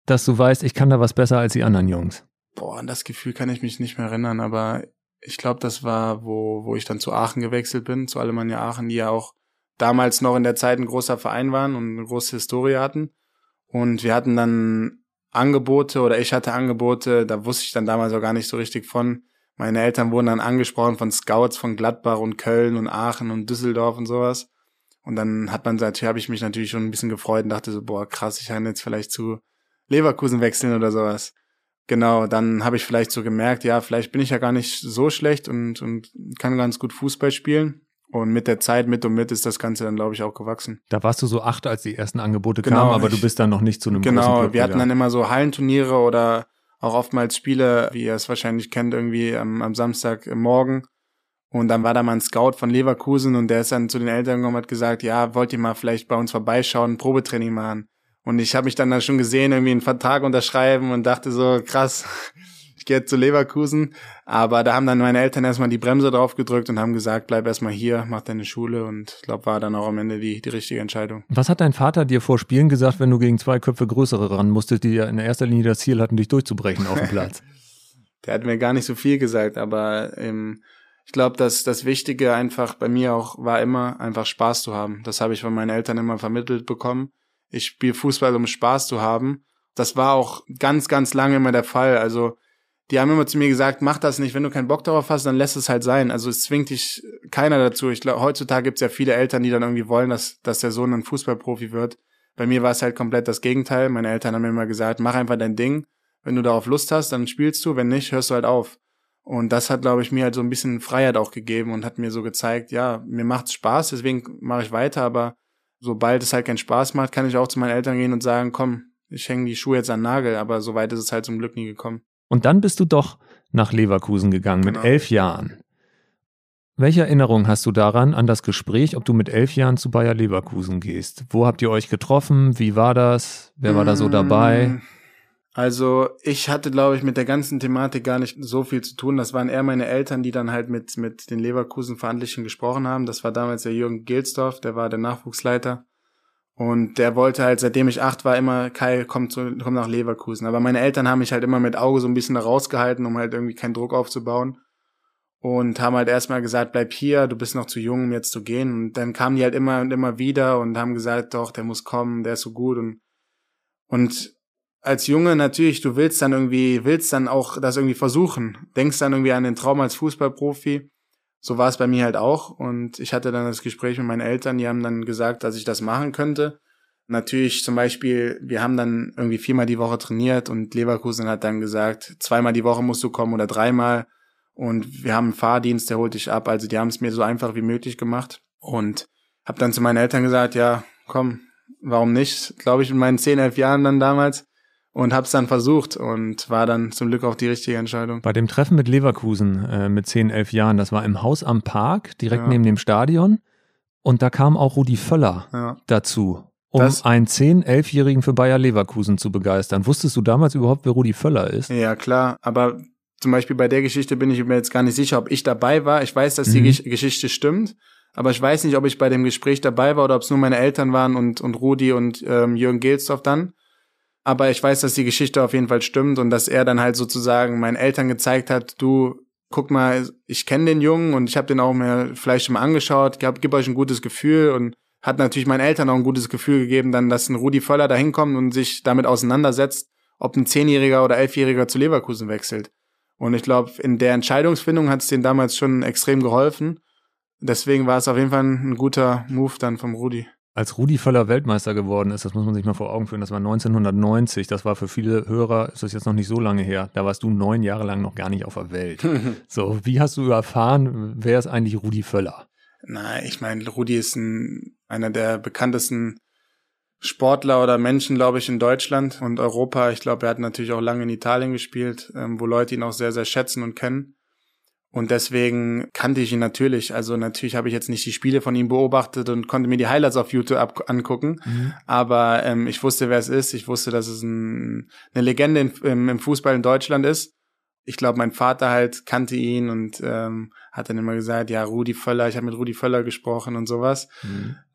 dass du weißt, ich kann da was besser als die anderen Jungs? Boah, an das Gefühl kann ich mich nicht mehr erinnern, aber ich glaube, das war, wo, wo ich dann zu Aachen gewechselt bin, zu Alemannia Aachen, die ja auch damals noch in der Zeit ein großer Verein waren und eine große Historie hatten. Und wir hatten dann Angebote oder ich hatte Angebote, da wusste ich dann damals auch gar nicht so richtig von. Meine Eltern wurden dann angesprochen von Scouts von Gladbach und Köln und Aachen und Düsseldorf und sowas. Und dann hat man natürlich, habe ich mich natürlich schon ein bisschen gefreut und dachte so, boah, krass, ich kann jetzt vielleicht zu Leverkusen wechseln oder sowas. genau, dann habe ich vielleicht so gemerkt, ja, vielleicht bin ich ja gar nicht so schlecht und, und kann ganz gut Fußball spielen. Und mit der Zeit, mit und mit, ist das Ganze dann, glaube ich, auch gewachsen. Da warst du so acht, als die ersten Angebote Genau, kamen, aber ich- du bist dann noch nicht zu einem großen Genau, wir hatten dann immer so Hallenturniere oder auch oftmals Spiele, wie ihr es wahrscheinlich kennt, irgendwie am, am Samstagmorgen. Und dann war da mal ein Scout von Leverkusen und der ist dann zu den Eltern gekommen und hat gesagt, ja, wollt ihr mal vielleicht bei uns vorbeischauen, ein Probetraining machen. Und ich habe mich dann da schon gesehen, irgendwie einen Vertrag unterschreiben und dachte so, krass, ich gehe jetzt zu Leverkusen. Aber da haben dann meine Eltern erstmal die Bremse drauf gedrückt und haben gesagt, bleib erstmal hier, mach deine Schule und ich glaube, war dann auch am Ende die, die richtige Entscheidung. Was hat dein Vater dir vor Spielen gesagt, wenn du gegen zwei Köpfe größere ran musstest, die ja in erster Linie das Ziel hatten, dich durchzubrechen auf dem Platz? Der hat mir gar nicht so viel gesagt, aber ähm, ich glaube, dass das Wichtige einfach bei mir auch war immer, einfach Spaß zu haben. Das habe ich von meinen Eltern immer vermittelt bekommen. Ich spiele Fußball, um Spaß zu haben. Das war auch ganz, ganz lange immer der Fall. Also die haben immer zu mir gesagt, mach das nicht, wenn du keinen Bock darauf hast, dann lässt es halt sein. Also es zwingt dich keiner dazu. Ich glaube, heutzutage gibt es ja viele Eltern, die dann irgendwie wollen, dass, dass der Sohn ein Fußballprofi wird. Bei mir war es halt komplett das Gegenteil. Meine Eltern haben mir immer gesagt, mach einfach dein Ding. Wenn du darauf Lust hast, dann spielst du. Wenn nicht, hörst du halt auf. Und das hat, glaube ich, mir halt so ein bisschen Freiheit auch gegeben und hat mir so gezeigt, ja, mir macht's Spaß, deswegen mache ich weiter, aber sobald es halt keinen Spaß macht, kann ich auch zu meinen Eltern gehen und sagen, komm, ich hänge die Schuhe jetzt an den Nagel, aber so weit ist es halt zum Glück nie gekommen. Und dann bist du doch nach Leverkusen gegangen mit Genau. elf Jahren. Welche Erinnerung hast du daran, an das Gespräch, ob du mit elf Jahren zu Bayer Leverkusen gehst? Wo habt ihr euch getroffen? Wie war das? Wer war da so dabei? Also ich hatte, glaube ich, mit der ganzen Thematik gar nicht so viel zu tun. Das waren eher meine Eltern, die dann halt mit, mit den Leverkusen-Verantwortlichen gesprochen haben. Das war damals der Jürgen Gilsdorf, der war der Nachwuchsleiter. Und der wollte halt, seitdem ich acht war, immer, Kai, komm, zu, komm nach Leverkusen. Aber meine Eltern haben mich halt immer mit Auge so ein bisschen da rausgehalten, um halt irgendwie keinen Druck aufzubauen. Und haben halt erstmal gesagt, bleib hier, du bist noch zu jung, um jetzt zu gehen. Und dann kamen die halt immer und immer wieder und haben gesagt, doch, der muss kommen, der ist so gut. Und, und als Junge natürlich, du willst dann irgendwie, willst dann auch das irgendwie versuchen. Denkst dann irgendwie an den Traum als Fußballprofi. So war es bei mir halt auch. Und ich hatte dann das Gespräch mit meinen Eltern, die haben dann gesagt, dass ich das machen könnte. Natürlich zum Beispiel, wir haben dann irgendwie viermal die Woche trainiert und Leverkusen hat dann gesagt, zweimal die Woche musst du kommen oder dreimal. Und wir haben einen Fahrdienst, der holt dich ab. Also die haben es mir so einfach wie möglich gemacht. Und habe dann zu meinen Eltern gesagt, ja, komm, warum nicht? Glaube ich, in meinen 10, 11 Jahren dann damals. Und hab's dann versucht und war dann zum Glück auch die richtige Entscheidung. Bei dem Treffen mit Leverkusen äh, mit 10, 11 Jahren, das war im Haus am Park, direkt Ja. neben dem Stadion. Und da kam auch Rudi Völler Ja. dazu, um Das- einen 10-, 11-Jährigen für Bayer Leverkusen zu begeistern. Wusstest du damals überhaupt, wer Rudi Völler ist? Ja, klar. Aber zum Beispiel bei der Geschichte bin ich mir jetzt gar nicht sicher, ob ich dabei war. Ich weiß, dass die Mhm. Gesch Geschichte stimmt. Aber ich weiß nicht, ob ich bei dem Gespräch dabei war oder ob es nur meine Eltern waren und, und Rudi und ähm, Jürgen Gelsdorf dann. Aber ich weiß, dass die Geschichte auf jeden Fall stimmt und dass er dann halt sozusagen meinen Eltern gezeigt hat, du, guck mal, ich kenne den Jungen und ich habe den auch mir vielleicht schon mal angeschaut, gib, gib euch ein gutes Gefühl und hat natürlich meinen Eltern auch ein gutes Gefühl gegeben, dann, dass ein Rudi Völler da hinkommt und sich damit auseinandersetzt, ob ein Zehnjähriger oder Elfjähriger zu Leverkusen wechselt. Und ich glaube, in der Entscheidungsfindung hat es denen damals schon extrem geholfen. Deswegen war es auf jeden Fall ein, ein guter Move dann vom Rudi. Als Rudi Völler Weltmeister geworden ist, das muss man sich mal vor Augen führen, das war 1990, das war für viele Hörer, ist das jetzt noch nicht so lange her, da warst du neun Jahre lang noch gar nicht auf der Welt. so, wie hast du erfahren, wer ist eigentlich Rudi Völler? Na, ich meine, Rudi ist ein, einer der bekanntesten Sportler oder Menschen, glaube ich, in Deutschland und Europa. Ich glaube, er hat natürlich auch lange in Italien gespielt, ähm, wo Leute ihn auch sehr, sehr schätzen und kennen. Und deswegen kannte ich ihn natürlich. Also natürlich habe ich jetzt nicht die Spiele von ihm beobachtet und konnte mir die Highlights auf YouTube ab angucken. Aber ähm, ich wusste, wer es ist. Ich wusste, dass es ein, eine Legende im, im Fußball in Deutschland ist. Ich glaube, mein Vater halt kannte ihn und ähm, hat dann immer gesagt, ja, Rudi Völler, ich habe mit Rudi Völler gesprochen und sowas.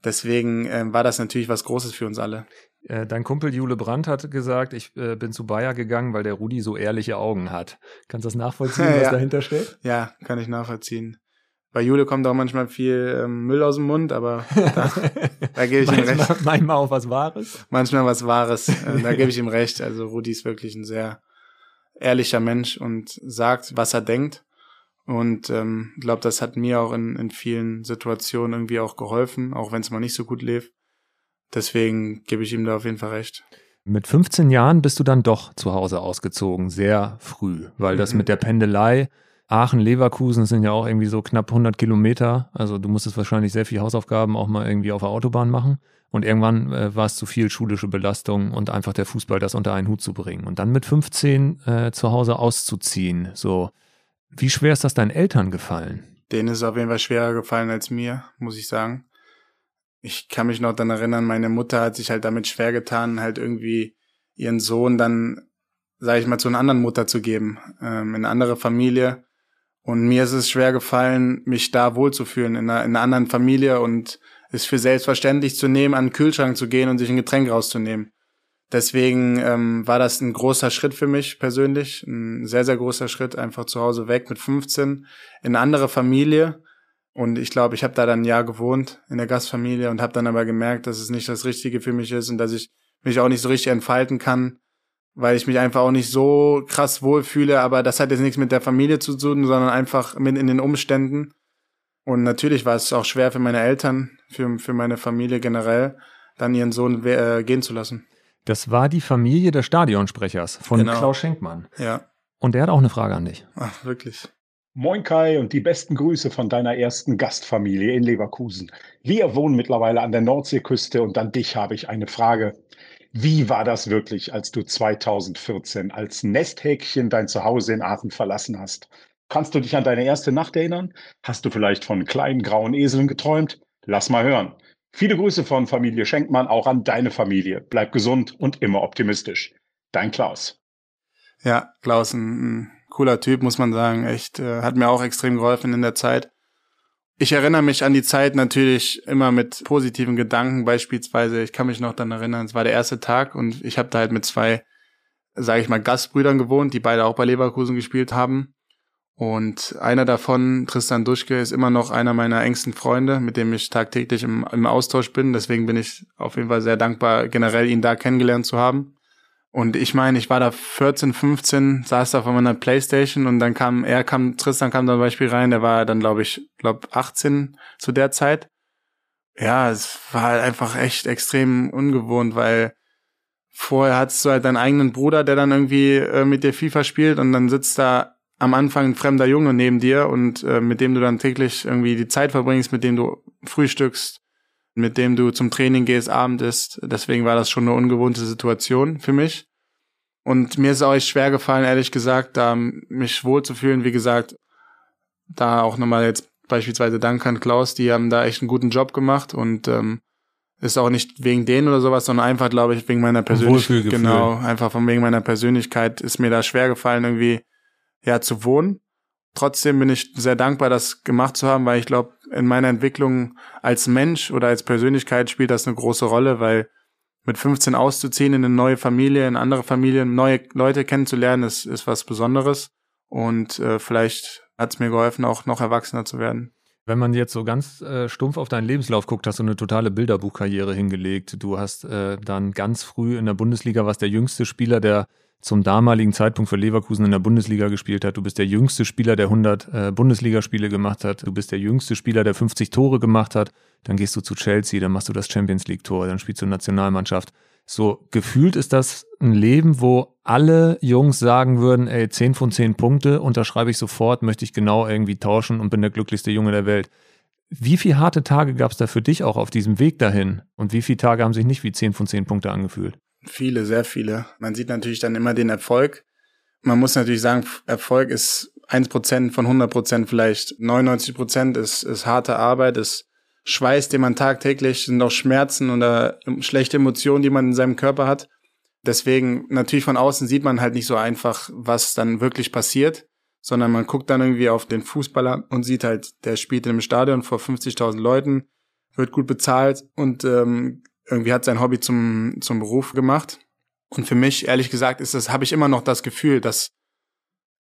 Deswegen ähm, war das natürlich was Großes für uns alle. Äh, dein Kumpel Jule Brandt hat gesagt, ich äh, bin zu Bayer gegangen, weil der Rudi so ehrliche Augen hat. Kannst du das nachvollziehen, was Ja. dahinter steht? Ja, kann ich nachvollziehen. Bei Jule kommt auch manchmal viel ähm, Müll aus dem Mund, aber da, da gebe ich ihm recht. manchmal, manchmal auch was Wahres. manchmal was Wahres. Äh, da gebe ich ihm recht. Also Rudi ist wirklich ein sehr ehrlicher Mensch und sagt, was er denkt. Und ähm, ich glaube, das hat mir auch in, in vielen Situationen irgendwie auch geholfen, auch wenn es mal nicht so gut lief. Deswegen gebe ich ihm da auf jeden Fall recht. Mit 15 Jahren bist du dann doch zu Hause ausgezogen, sehr früh, weil das mhm. mit der Pendelei, Aachen, Leverkusen sind ja auch irgendwie so knapp 100 Kilometer. Also du musstest wahrscheinlich sehr viel Hausaufgaben auch mal irgendwie auf der Autobahn machen. Und irgendwann äh, war es zu viel schulische Belastung und einfach der Fußball das unter einen Hut zu bringen. Und dann mit 15 äh, zu Hause auszuziehen. So, wie schwer ist das deinen Eltern gefallen? Denen ist es auf jeden Fall schwerer gefallen als mir, muss ich sagen ich kann mich noch dann erinnern, meine Mutter hat sich halt damit schwer getan, halt irgendwie ihren Sohn dann, sage ich mal, zu einer anderen Mutter zu geben, ähm, in eine andere Familie. Und mir ist es schwer gefallen, mich da wohlzufühlen in einer, in einer anderen Familie und es für selbstverständlich zu nehmen, an den Kühlschrank zu gehen und sich ein Getränk rauszunehmen. Deswegen ähm, war das ein großer Schritt für mich persönlich, ein sehr, sehr großer Schritt, einfach zu Hause weg mit 15 in eine andere Familie und ich glaube, ich habe da dann ein Jahr gewohnt in der Gastfamilie und habe dann aber gemerkt, dass es nicht das Richtige für mich ist und dass ich mich auch nicht so richtig entfalten kann, weil ich mich einfach auch nicht so krass wohlfühle. Aber das hat jetzt nichts mit der Familie zu tun, sondern einfach mit in den Umständen. Und natürlich war es auch schwer für meine Eltern, für, für meine Familie generell, dann ihren Sohn äh, gehen zu lassen. Das war die Familie des Stadionsprechers von genau. Klaus Schenkmann. Ja. Und der hat auch eine Frage an dich. Ach, wirklich. Moin Kai und die besten Grüße von deiner ersten Gastfamilie in Leverkusen. Wir wohnen mittlerweile an der Nordseeküste und an dich habe ich eine Frage. Wie war das wirklich, als du 2014 als Nesthäkchen dein Zuhause in Aachen verlassen hast? Kannst du dich an deine erste Nacht erinnern? Hast du vielleicht von kleinen grauen Eseln geträumt? Lass mal hören. Viele Grüße von Familie Schenkmann auch an deine Familie. Bleib gesund und immer optimistisch. Dein Klaus. Ja, Klaus, ein cooler Typ, muss man sagen. Echt, äh, hat mir auch extrem geholfen in der Zeit. Ich erinnere mich an die Zeit natürlich immer mit positiven Gedanken. Beispielsweise, ich kann mich noch dann erinnern, es war der erste Tag und ich habe da halt mit zwei, sage ich mal, Gastbrüdern gewohnt, die beide auch bei Leverkusen gespielt haben. Und einer davon, Tristan Duschke, ist immer noch einer meiner engsten Freunde, mit dem ich tagtäglich im, im Austausch bin. Deswegen bin ich auf jeden Fall sehr dankbar, generell ihn da kennengelernt zu haben. Und ich meine, ich war da 14, 15, saß da von meiner Playstation und dann kam, er kam, Tristan kam zum Beispiel rein, der war dann, glaube ich, glaub 18 zu der Zeit. Ja, es war halt einfach echt extrem ungewohnt, weil vorher hattest du halt deinen eigenen Bruder, der dann irgendwie äh, mit dir FIFA spielt und dann sitzt da am Anfang ein fremder Junge neben dir und äh, mit dem du dann täglich irgendwie die Zeit verbringst, mit dem du frühstückst, mit dem du zum Training gehst, Abend ist. Deswegen war das schon eine ungewohnte Situation für mich. Und mir ist auch echt schwer gefallen, ehrlich gesagt, da mich wohlzufühlen. Wie gesagt, da auch nochmal jetzt beispielsweise Dank an Klaus, die haben da echt einen guten Job gemacht und ähm, ist auch nicht wegen denen oder sowas, sondern einfach, glaube ich, wegen meiner Persönlichkeit. Genau, einfach von wegen meiner Persönlichkeit ist mir da schwer gefallen, irgendwie ja zu wohnen. Trotzdem bin ich sehr dankbar, das gemacht zu haben, weil ich glaube, in meiner Entwicklung als Mensch oder als Persönlichkeit spielt das eine große Rolle, weil mit 15 auszuziehen in eine neue Familie, in andere Familien, neue Leute kennenzulernen, ist, ist was Besonderes. Und äh, vielleicht hat es mir geholfen, auch noch erwachsener zu werden. Wenn man jetzt so ganz äh, stumpf auf deinen Lebenslauf guckt, hast du eine totale Bilderbuchkarriere hingelegt. Du hast äh, dann ganz früh in der Bundesliga, was der jüngste Spieler, der zum damaligen Zeitpunkt für Leverkusen in der Bundesliga gespielt hat. Du bist der jüngste Spieler, der 100 äh, Bundesligaspiele gemacht hat. Du bist der jüngste Spieler, der 50 Tore gemacht hat. Dann gehst du zu Chelsea, dann machst du das Champions League Tor, dann spielst du Nationalmannschaft. So gefühlt ist das ein Leben, wo alle Jungs sagen würden, ey, 10 von 10 Punkte, unterschreibe ich sofort, möchte ich genau irgendwie tauschen und bin der glücklichste Junge der Welt. Wie viele harte Tage gab es da für dich auch auf diesem Weg dahin? Und wie viele Tage haben sich nicht wie 10 von 10 Punkte angefühlt? Viele, sehr viele. Man sieht natürlich dann immer den Erfolg. Man muss natürlich sagen, Erfolg ist 1% von 100% vielleicht. 99% ist, ist harte Arbeit, ist Schweiß, den man tagtäglich, sind auch Schmerzen oder schlechte Emotionen, die man in seinem Körper hat. Deswegen, natürlich von außen sieht man halt nicht so einfach, was dann wirklich passiert, sondern man guckt dann irgendwie auf den Fußballer und sieht halt, der spielt in einem Stadion vor 50.000 Leuten, wird gut bezahlt und ähm, irgendwie hat sein Hobby zum, zum Beruf gemacht. Und für mich, ehrlich gesagt, ist das, habe ich immer noch das Gefühl, dass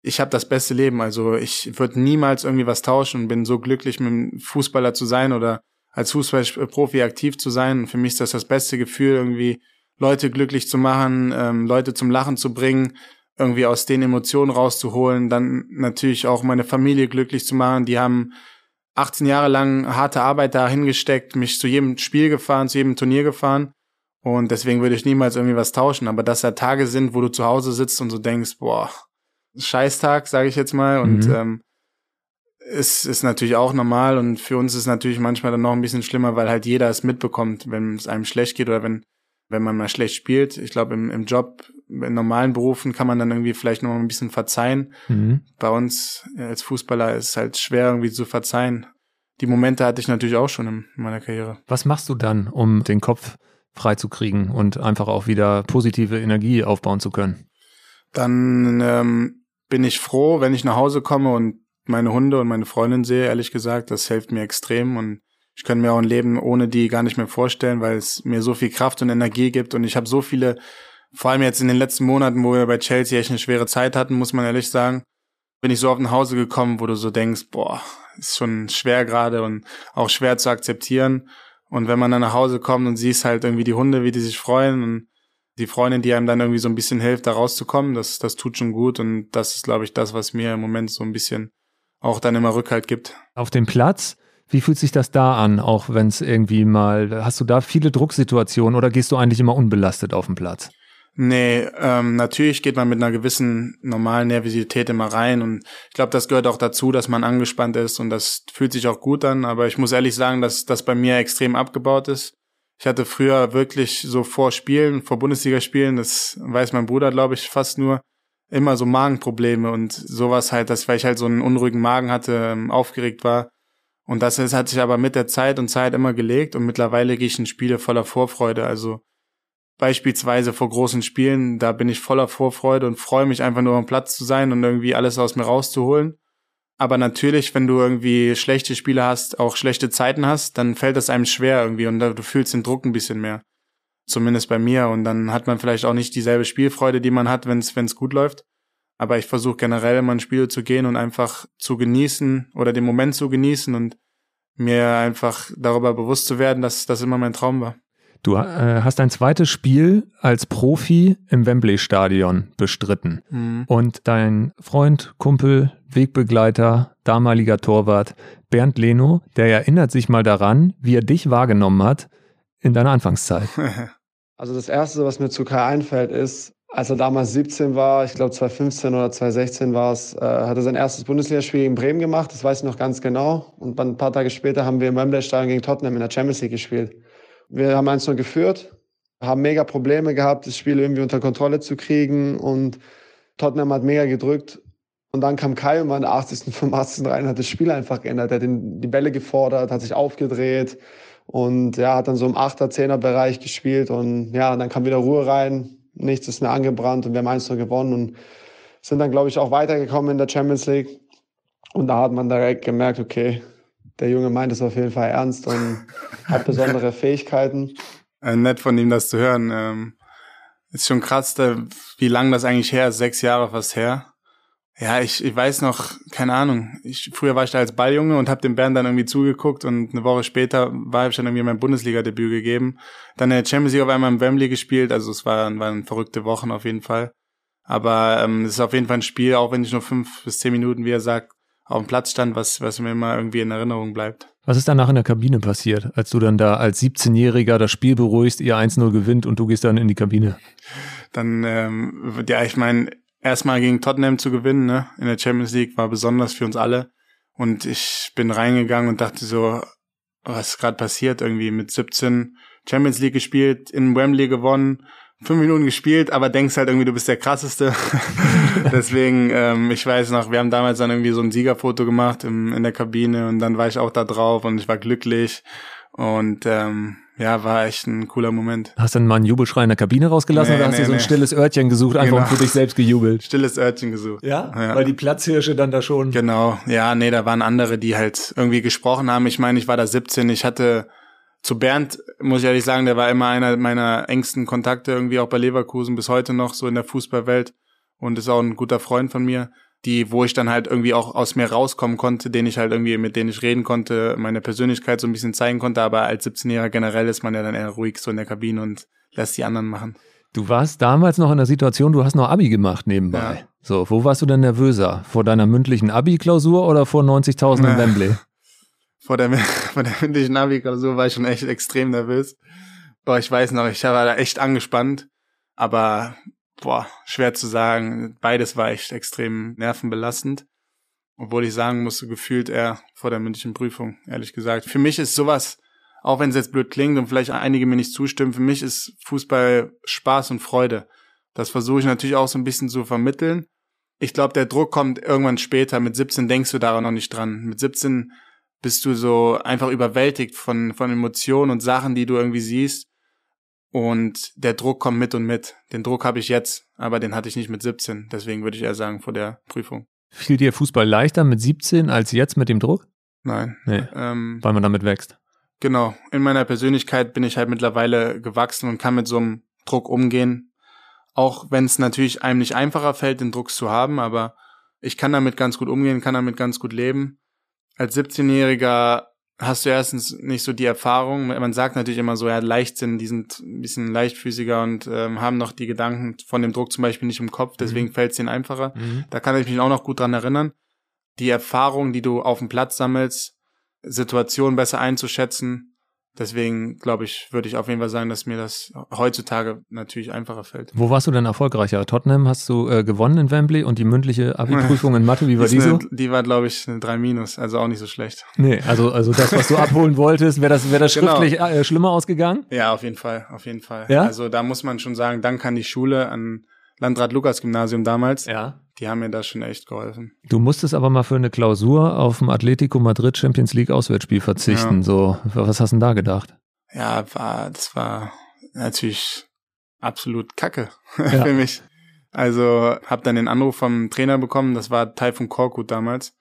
ich habe das beste Leben. Also ich würde niemals irgendwie was tauschen und bin so glücklich, mit einem Fußballer zu sein oder als Fußballprofi aktiv zu sein. Und für mich ist das das beste Gefühl, irgendwie Leute glücklich zu machen, ähm, Leute zum Lachen zu bringen, irgendwie aus den Emotionen rauszuholen, dann natürlich auch meine Familie glücklich zu machen. Die haben 18 Jahre lang harte Arbeit da hingesteckt, mich zu jedem Spiel gefahren, zu jedem Turnier gefahren. Und deswegen würde ich niemals irgendwie was tauschen. Aber dass da Tage sind, wo du zu Hause sitzt und so denkst, boah, Scheißtag, sage ich jetzt mal. Und Mhm. ähm, ist, ist natürlich auch normal. Und für uns ist es natürlich manchmal dann noch ein bisschen schlimmer, weil halt jeder es mitbekommt, wenn es einem schlecht geht oder wenn, wenn man mal schlecht spielt. Ich glaube, im, im Job, in normalen Berufen kann man dann irgendwie vielleicht noch mal ein bisschen verzeihen. Mhm. Bei uns äh, als Fußballer ist es halt schwer irgendwie zu verzeihen. Die Momente hatte ich natürlich auch schon in meiner Karriere. Was machst du dann, um den Kopf freizukriegen und einfach auch wieder positive Energie aufbauen zu können? Dann ähm, bin ich froh, wenn ich nach Hause komme und meine Hunde und meine Freundin sehe, ehrlich gesagt. Das hilft mir extrem und ich kann mir auch ein Leben ohne die gar nicht mehr vorstellen, weil es mir so viel Kraft und Energie gibt und ich habe so viele, vor allem jetzt in den letzten Monaten, wo wir bei Chelsea echt eine schwere Zeit hatten, muss man ehrlich sagen, bin ich so auf nach Hause gekommen, wo du so denkst, boah, ist schon schwer gerade und auch schwer zu akzeptieren. Und wenn man dann nach Hause kommt und siehst halt irgendwie die Hunde, wie die sich freuen und die Freundin, die einem dann irgendwie so ein bisschen hilft, da rauszukommen, das, das tut schon gut und das ist, glaube ich, das, was mir im Moment so ein bisschen auch dann immer Rückhalt gibt. Auf dem Platz, wie fühlt sich das da an, auch wenn es irgendwie mal, hast du da viele Drucksituationen oder gehst du eigentlich immer unbelastet auf den Platz? Nee, ähm, natürlich geht man mit einer gewissen normalen Nervosität immer rein und ich glaube, das gehört auch dazu, dass man angespannt ist und das fühlt sich auch gut an, aber ich muss ehrlich sagen, dass das bei mir extrem abgebaut ist. Ich hatte früher wirklich so vor Spielen, vor Bundesligaspielen, das weiß mein Bruder, glaube ich, fast nur, immer so Magenprobleme und sowas halt, dass weil ich halt so einen unruhigen Magen hatte, ähm, aufgeregt war. Und das hat sich aber mit der Zeit und Zeit immer gelegt und mittlerweile gehe ich in Spiele voller Vorfreude. Also beispielsweise vor großen Spielen, da bin ich voller Vorfreude und freue mich einfach nur am Platz zu sein und irgendwie alles aus mir rauszuholen. Aber natürlich, wenn du irgendwie schlechte Spiele hast, auch schlechte Zeiten hast, dann fällt das einem schwer irgendwie und du fühlst den Druck ein bisschen mehr. Zumindest bei mir. Und dann hat man vielleicht auch nicht dieselbe Spielfreude, die man hat, wenn es gut läuft. Aber ich versuche generell immer in Spiele zu gehen und einfach zu genießen oder den Moment zu genießen und mir einfach darüber bewusst zu werden, dass das immer mein Traum war. Du äh, hast dein zweites Spiel als Profi im Wembley-Stadion bestritten. Mhm. Und dein Freund, Kumpel, Wegbegleiter, damaliger Torwart Bernd Leno, der erinnert sich mal daran, wie er dich wahrgenommen hat in deiner Anfangszeit. Also das Erste, was mir zu Kai einfällt, ist, als er damals 17 war, ich glaube 2015 oder 2016 war es, äh, hat er sein erstes Bundesligaspiel in Bremen gemacht, das weiß ich noch ganz genau. Und dann ein paar Tage später haben wir im Wembley-Stadion gegen Tottenham in der Champions League gespielt. Wir haben 1-0 geführt, haben mega Probleme gehabt, das Spiel irgendwie unter Kontrolle zu kriegen und Tottenham hat mega gedrückt. Und dann kam Kai und war in der 80., 85. rein, hat das Spiel einfach geändert. Er hat den, die Bälle gefordert, hat sich aufgedreht und ja, hat dann so im 8er, 10er Bereich gespielt und ja, dann kam wieder Ruhe rein, nichts ist mehr angebrannt und wir haben 1 gewonnen und sind dann, glaube ich, auch weitergekommen in der Champions League. Und da hat man direkt gemerkt, okay, der Junge meint es auf jeden Fall ernst und hat besondere Fähigkeiten. Äh, nett von ihm das zu hören. Ähm, ist schon krass, da, wie lang das eigentlich her ist, sechs Jahre fast her. Ja, ich, ich weiß noch, keine Ahnung. Ich, früher war ich da als Balljunge und habe dem Bernd dann irgendwie zugeguckt und eine Woche später war ich dann irgendwie mein Bundesliga-Debüt gegeben. Dann in der Champions League auf einmal im Wembley gespielt, also es waren, waren verrückte Wochen auf jeden Fall. Aber ähm, es ist auf jeden Fall ein Spiel, auch wenn ich nur fünf bis zehn Minuten, wie er sagt, auf dem Platz stand, was, was mir immer irgendwie in Erinnerung bleibt. Was ist danach in der Kabine passiert, als du dann da als 17-Jähriger das Spiel beruhigst, ihr 1-0 gewinnt und du gehst dann in die Kabine? Dann, ähm, ja, ich meine, erstmal gegen Tottenham zu gewinnen, ne, in der Champions League war besonders für uns alle. Und ich bin reingegangen und dachte so, was ist gerade passiert? Irgendwie mit 17 Champions League gespielt, in Wembley gewonnen, fünf Minuten gespielt, aber denkst halt irgendwie, du bist der krasseste. Deswegen, ähm, ich weiß noch, wir haben damals dann irgendwie so ein Siegerfoto gemacht im, in der Kabine und dann war ich auch da drauf und ich war glücklich. Und ähm, ja, war echt ein cooler Moment. Hast du dann mal einen Jubelschrei in der Kabine rausgelassen Nee, oder hast du nee, so ein nee. stilles Örtchen gesucht, einfach Genau. für dich selbst gejubelt? Stilles Örtchen gesucht. Ja? Ja. Weil die Platzhirsche dann da schon. Genau, ja, nee, da waren andere, die halt irgendwie gesprochen haben. Ich meine, ich war da 17, ich hatte zu Bernd, muss ich ehrlich sagen, der war immer einer meiner engsten Kontakte, irgendwie auch bei Leverkusen bis heute noch, so in der Fußballwelt und ist auch ein guter Freund von mir, die, wo ich dann halt irgendwie auch aus mir rauskommen konnte, den ich halt irgendwie, mit denen ich reden konnte, meine Persönlichkeit so ein bisschen zeigen konnte, aber als 17-Jähriger generell ist man ja dann eher ruhig so in der Kabine und lässt die anderen machen. Du warst damals noch in der Situation, du hast noch Abi gemacht nebenbei. Ja. So, wo warst du denn nervöser? Vor deiner mündlichen Abi-Klausur oder vor 90.000 in. Wembley? vor der, vor der mündlichen Navi-Klausur war ich schon echt extrem nervös. Boah, ich weiß noch, ich war da echt angespannt, aber boah, schwer zu sagen. Beides war echt extrem nervenbelastend. Obwohl ich sagen musste, gefühlt eher vor der mündlichen Prüfung, ehrlich gesagt. Für mich ist sowas, auch wenn es jetzt blöd klingt und vielleicht einige mir nicht zustimmen, für mich ist Fußball Spaß und Freude. Das versuche ich natürlich auch so ein bisschen zu vermitteln. Ich glaube, der Druck kommt irgendwann später. Mit 17 denkst du daran noch nicht dran. Mit 17 bist du so einfach überwältigt von, von Emotionen und Sachen, die du irgendwie siehst. Und der Druck kommt mit und mit. Den Druck habe ich jetzt, aber den hatte ich nicht mit 17. Deswegen würde ich eher sagen, vor der Prüfung. Fiel dir Fußball leichter mit 17 als jetzt mit dem Druck? Nein. Nee. Ähm, weil man damit wächst. Genau. In meiner Persönlichkeit bin ich halt mittlerweile gewachsen und kann mit so einem Druck umgehen. Auch wenn es natürlich einem nicht einfacher fällt, den Druck zu haben, aber ich kann damit ganz gut umgehen, kann damit ganz gut leben. Als 17-Jähriger hast du erstens nicht so die Erfahrung. Man sagt natürlich immer so, ja, Leichtsinn, die sind ein bisschen leichtfüßiger und ähm, haben noch die Gedanken von dem Druck zum Beispiel nicht im Kopf, deswegen mhm. fällt es ihnen einfacher. Mhm. Da kann ich mich auch noch gut dran erinnern. Die Erfahrung, die du auf dem Platz sammelst, Situationen besser einzuschätzen, Deswegen glaube ich, würde ich auf jeden Fall sagen, dass mir das heutzutage natürlich einfacher fällt. Wo warst du denn erfolgreicher? Tottenham hast du äh, gewonnen in Wembley und die mündliche Abi-Prüfung in Mathe, wie war die, die so? Eine, die war, glaube ich, eine 3 minus, also auch nicht so schlecht. Nee, also, also das, was du abholen wolltest, wäre das, wäre das genau. schriftlich genau. äh, schlimmer ausgegangen? Ja, auf jeden Fall, auf jeden Fall. Ja? Also da muss man schon sagen, dank an die Schule, an Landrat Lukas Gymnasium damals. Ja die haben mir da schon echt geholfen. Du musstest aber mal für eine Klausur auf dem Atletico Madrid Champions League Auswärtsspiel verzichten. Ja. So, was hast du denn da gedacht? Ja, war, das war natürlich absolut Kacke ja. für mich. Also habe dann den Anruf vom Trainer bekommen, das war Taifun Korkut damals.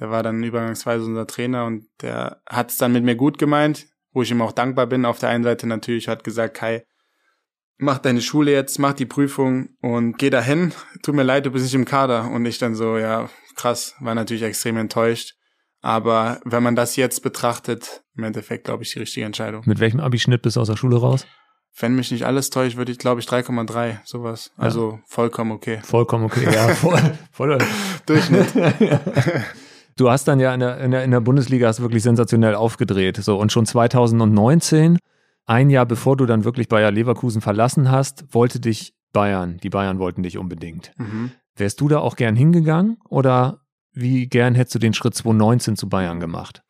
Der war dann übergangsweise unser Trainer und der hat es dann mit mir gut gemeint, wo ich ihm auch dankbar bin. Auf der einen Seite natürlich hat gesagt, Kai, mach deine Schule jetzt, mach die Prüfung und geh dahin. Tut mir leid, du bist nicht im Kader. Und ich dann so, ja, krass, war natürlich extrem enttäuscht. Aber wenn man das jetzt betrachtet, im Endeffekt, glaube ich, die richtige Entscheidung. Mit welchem Abischnitt bist du aus der Schule raus? Wenn mich nicht alles täuscht, würde ich, glaube ich, 3,3, sowas. Also ja. vollkommen okay. Vollkommen okay, ja. Voll, voll. Durchschnitt. du hast dann ja in der, in der, in der Bundesliga hast wirklich sensationell aufgedreht. So, und schon 2019 ein Jahr bevor du dann wirklich Bayer Leverkusen verlassen hast, wollte dich Bayern, die Bayern wollten dich unbedingt. Mhm. Wärst du da auch gern hingegangen oder wie gern hättest du den Schritt 2019 zu Bayern gemacht?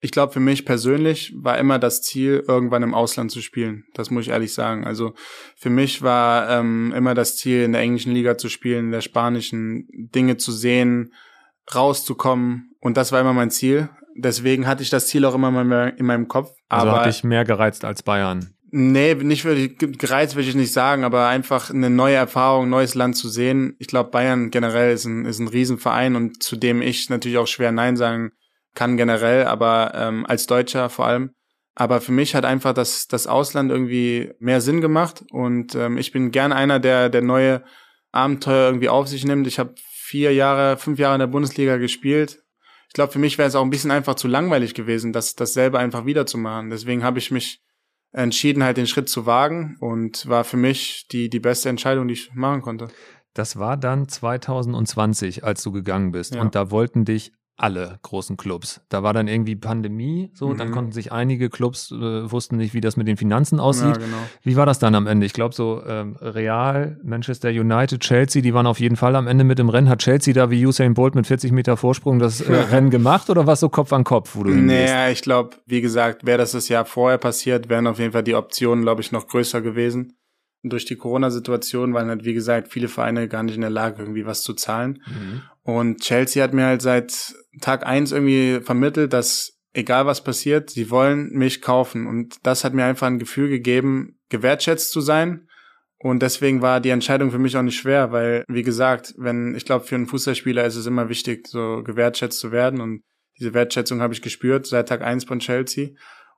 Ich glaube, für mich persönlich war immer das Ziel, irgendwann im Ausland zu spielen. Das muss ich ehrlich sagen. Also für mich war ähm, immer das Ziel, in der englischen Liga zu spielen, in der spanischen, Dinge zu sehen, rauszukommen. Und das war immer mein Ziel. Deswegen hatte ich das Ziel auch immer in meinem Kopf. Also aber hat dich mehr gereizt als Bayern? Nee, nicht wirklich gereizt würde ich nicht sagen, aber einfach eine neue Erfahrung, neues Land zu sehen. Ich glaube, Bayern generell ist ein, ist ein Riesenverein und zu dem ich natürlich auch schwer Nein sagen kann generell, aber ähm, als Deutscher vor allem. Aber für mich hat einfach das, das Ausland irgendwie mehr Sinn gemacht und ähm, ich bin gern einer, der, der neue Abenteuer irgendwie auf sich nimmt. Ich habe vier Jahre, fünf Jahre in der Bundesliga gespielt, glaube, für mich wäre es auch ein bisschen einfach zu langweilig gewesen, das dasselbe einfach wiederzumachen. Deswegen habe ich mich entschieden, halt den Schritt zu wagen und war für mich die, die beste Entscheidung, die ich machen konnte. Das war dann 2020, als du gegangen bist. Ja. Und da wollten dich alle großen Clubs. Da war dann irgendwie Pandemie, so, mhm. dann konnten sich einige Clubs äh, wussten nicht, wie das mit den Finanzen aussieht. Ja, genau. Wie war das dann am Ende? Ich glaube so ähm, Real, Manchester United, Chelsea, die waren auf jeden Fall am Ende mit im Rennen. Hat Chelsea da wie Usain Bolt mit 40 Meter Vorsprung das äh, Rennen gemacht oder was so Kopf an Kopf, wo du Naja, ich glaube, wie gesagt, wäre das das Jahr vorher passiert, wären auf jeden Fall die Optionen, glaube ich, noch größer gewesen durch die Corona-Situation waren halt, wie gesagt, viele Vereine gar nicht in der Lage, irgendwie was zu zahlen. Mhm. Und Chelsea hat mir halt seit Tag eins irgendwie vermittelt, dass egal was passiert, sie wollen mich kaufen. Und das hat mir einfach ein Gefühl gegeben, gewertschätzt zu sein. Und deswegen war die Entscheidung für mich auch nicht schwer, weil, wie gesagt, wenn, ich glaube, für einen Fußballspieler ist es immer wichtig, so gewertschätzt zu werden. Und diese Wertschätzung habe ich gespürt seit Tag eins von Chelsea.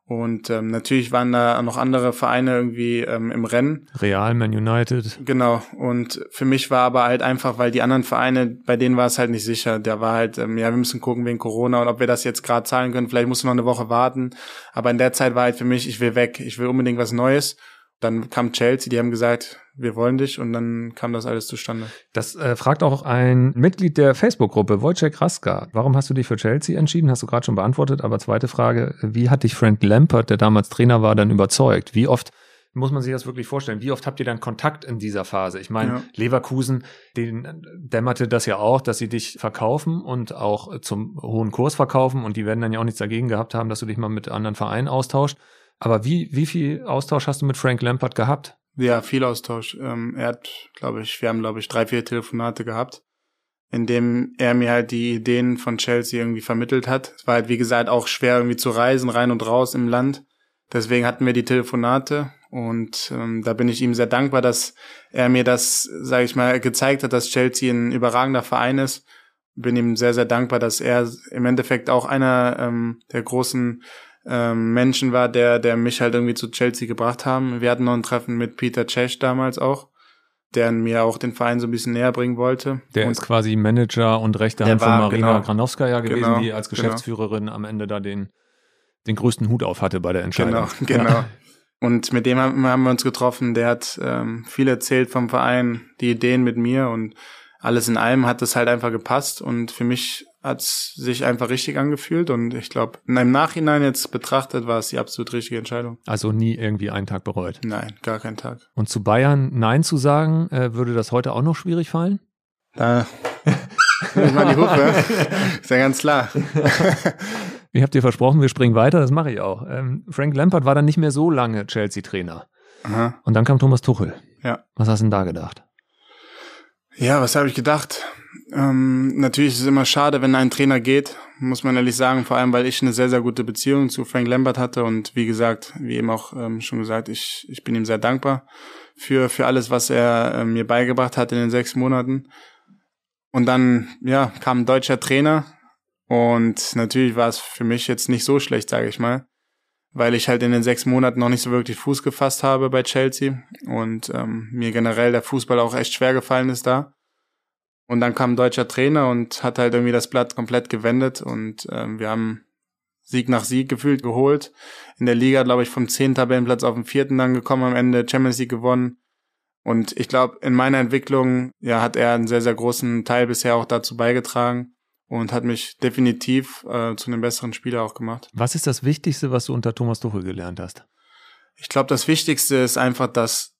Und ähm, natürlich waren da noch andere Vereine irgendwie ähm, im Rennen. Real, Man United. Genau. Und für mich war aber halt einfach, weil die anderen Vereine, bei denen war es halt nicht sicher. Da war halt, ähm, ja, wir müssen gucken wegen Corona und ob wir das jetzt gerade zahlen können. Vielleicht musst du noch eine Woche warten. Aber in der Zeit war halt für mich, ich will weg, ich will unbedingt was Neues. Dann kam Chelsea, die haben gesagt, wir wollen dich und dann kam das alles zustande. Das äh, fragt auch ein Mitglied der Facebook-Gruppe, Wojciech Raska. Warum hast du dich für Chelsea entschieden? Hast du gerade schon beantwortet. Aber zweite Frage, wie hat dich Frank Lampard, der damals Trainer war, dann überzeugt? Wie oft muss man sich das wirklich vorstellen? Wie oft habt ihr dann Kontakt in dieser Phase? Ich meine, ja. Leverkusen, den dämmerte das ja auch, dass sie dich verkaufen und auch zum hohen Kurs verkaufen und die werden dann ja auch nichts dagegen gehabt haben, dass du dich mal mit anderen Vereinen austauscht. Aber wie, wie viel Austausch hast du mit Frank Lampard gehabt? Ja, viel Austausch. Ähm, er hat, glaube ich, wir haben, glaube ich, drei, vier Telefonate gehabt, in dem er mir halt die Ideen von Chelsea irgendwie vermittelt hat. Es war halt, wie gesagt, auch schwer irgendwie zu reisen, rein und raus im Land. Deswegen hatten wir die Telefonate und ähm, da bin ich ihm sehr dankbar, dass er mir das, sage ich mal, gezeigt hat, dass Chelsea ein überragender Verein ist. Bin ihm sehr, sehr dankbar, dass er im Endeffekt auch einer ähm, der großen ähm, Menschen war, der, der mich halt irgendwie zu Chelsea gebracht haben. Wir hatten noch ein Treffen mit Peter Cech damals auch, der mir auch den Verein so ein bisschen näher bringen wollte. Der und ist quasi Manager und rechte Hand von Marina genau, Granowskaja gewesen, genau, die als genau. Geschäftsführerin genau. am Ende da den, den größten Hut auf hatte bei der Entscheidung. Genau, genau. Und mit dem haben, haben wir uns getroffen. Der hat ähm, viel erzählt vom Verein, die Ideen mit mir und alles in allem hat das halt einfach gepasst. Und für mich hat sich einfach richtig angefühlt und ich glaube, in einem Nachhinein jetzt betrachtet war es die absolut richtige Entscheidung. Also nie irgendwie einen Tag bereut. Nein, gar keinen Tag. Und zu Bayern Nein zu sagen, äh, würde das heute auch noch schwierig fallen? Da ich mal die Hufe. Ist ja ganz klar. ich habe dir versprochen, wir springen weiter, das mache ich auch. Ähm, Frank Lampard war dann nicht mehr so lange Chelsea-Trainer. Und dann kam Thomas Tuchel. Ja. Was hast du denn da gedacht? Ja, was habe ich gedacht? Ähm, natürlich ist es immer schade, wenn ein Trainer geht, muss man ehrlich sagen, vor allem weil ich eine sehr, sehr gute Beziehung zu Frank Lambert hatte und wie gesagt, wie eben auch ähm, schon gesagt, ich, ich bin ihm sehr dankbar für, für alles, was er äh, mir beigebracht hat in den sechs Monaten. Und dann, ja, kam ein deutscher Trainer und natürlich war es für mich jetzt nicht so schlecht, sage ich mal, weil ich halt in den sechs Monaten noch nicht so wirklich Fuß gefasst habe bei Chelsea und ähm, mir generell der Fußball auch echt schwer gefallen ist da. Und dann kam ein deutscher Trainer und hat halt irgendwie das Blatt komplett gewendet und ähm, wir haben Sieg nach Sieg gefühlt geholt. In der Liga, glaube ich, vom zehnten Tabellenplatz auf den vierten dann gekommen, am Ende Champions League gewonnen. Und ich glaube, in meiner Entwicklung, ja, hat er einen sehr, sehr großen Teil bisher auch dazu beigetragen und hat mich definitiv äh, zu einem besseren Spieler auch gemacht. Was ist das Wichtigste, was du unter Thomas Tuchel gelernt hast? Ich glaube, das Wichtigste ist einfach, dass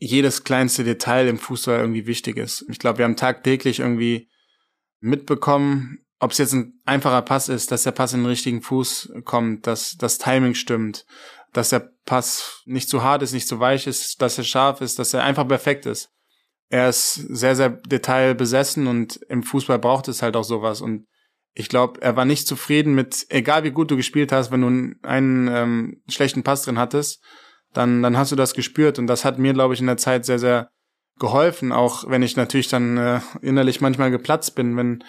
jedes kleinste Detail im Fußball irgendwie wichtig ist. Ich glaube, wir haben tagtäglich irgendwie mitbekommen, ob es jetzt ein einfacher Pass ist, dass der Pass in den richtigen Fuß kommt, dass das Timing stimmt, dass der Pass nicht zu hart ist, nicht zu weich ist, dass er scharf ist, dass er einfach perfekt ist. Er ist sehr, sehr detailbesessen und im Fußball braucht es halt auch sowas. Und ich glaube, er war nicht zufrieden mit, egal wie gut du gespielt hast, wenn du einen ähm, schlechten Pass drin hattest, dann, dann hast du das gespürt. Und das hat mir, glaube ich, in der Zeit sehr, sehr geholfen, auch wenn ich natürlich dann äh, innerlich manchmal geplatzt bin, wenn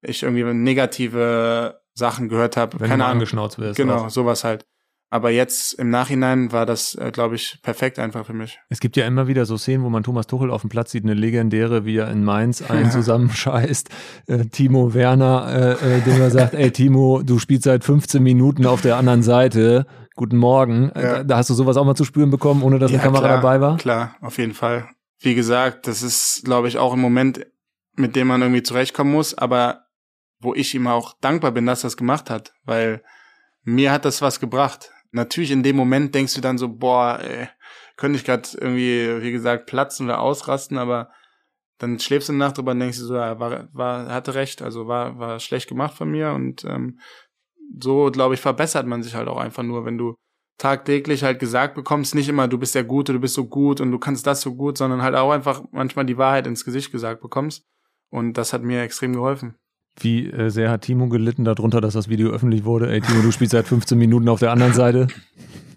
ich irgendwie negative Sachen gehört habe. Wenn Keine du angeschnauzt wirst. Genau, auch. sowas halt. Aber jetzt im Nachhinein war das, äh, glaube ich, perfekt einfach für mich. Es gibt ja immer wieder so Szenen, wo man Thomas Tuchel auf dem Platz sieht, eine legendäre, wie er in Mainz einen zusammenscheißt. Äh, Timo Werner, äh, äh, dem er sagt, ey Timo, du spielst seit 15 Minuten auf der anderen Seite guten Morgen. Ja. Da, da, hast du sowas auch mal zu spüren bekommen, ohne dass ja, eine Kamera klar, dabei war? Klar, auf jeden Fall. Wie gesagt, das ist, glaube ich, auch ein Moment, mit dem man irgendwie zurechtkommen muss, aber wo ich ihm auch dankbar bin, dass er es gemacht hat, weil mir hat das was gebracht. Natürlich in dem Moment denkst du dann so, boah, ey, könnte ich gerade irgendwie, wie gesagt, platzen oder ausrasten, aber dann schläfst du eine Nacht drüber und denkst du so, ja, war, war, hatte recht, also war, war schlecht gemacht von mir und ähm, so, glaube ich, verbessert man sich halt auch einfach nur, wenn du tagtäglich halt gesagt bekommst, nicht immer, du bist der Gute, du bist so gut und du kannst das so gut, sondern halt auch einfach manchmal die Wahrheit ins Gesicht gesagt bekommst. Und das hat mir extrem geholfen. Wie äh, sehr hat Timo gelitten darunter, dass das Video öffentlich wurde? Ey, Timo, du spielst seit 15 Minuten auf der anderen Seite.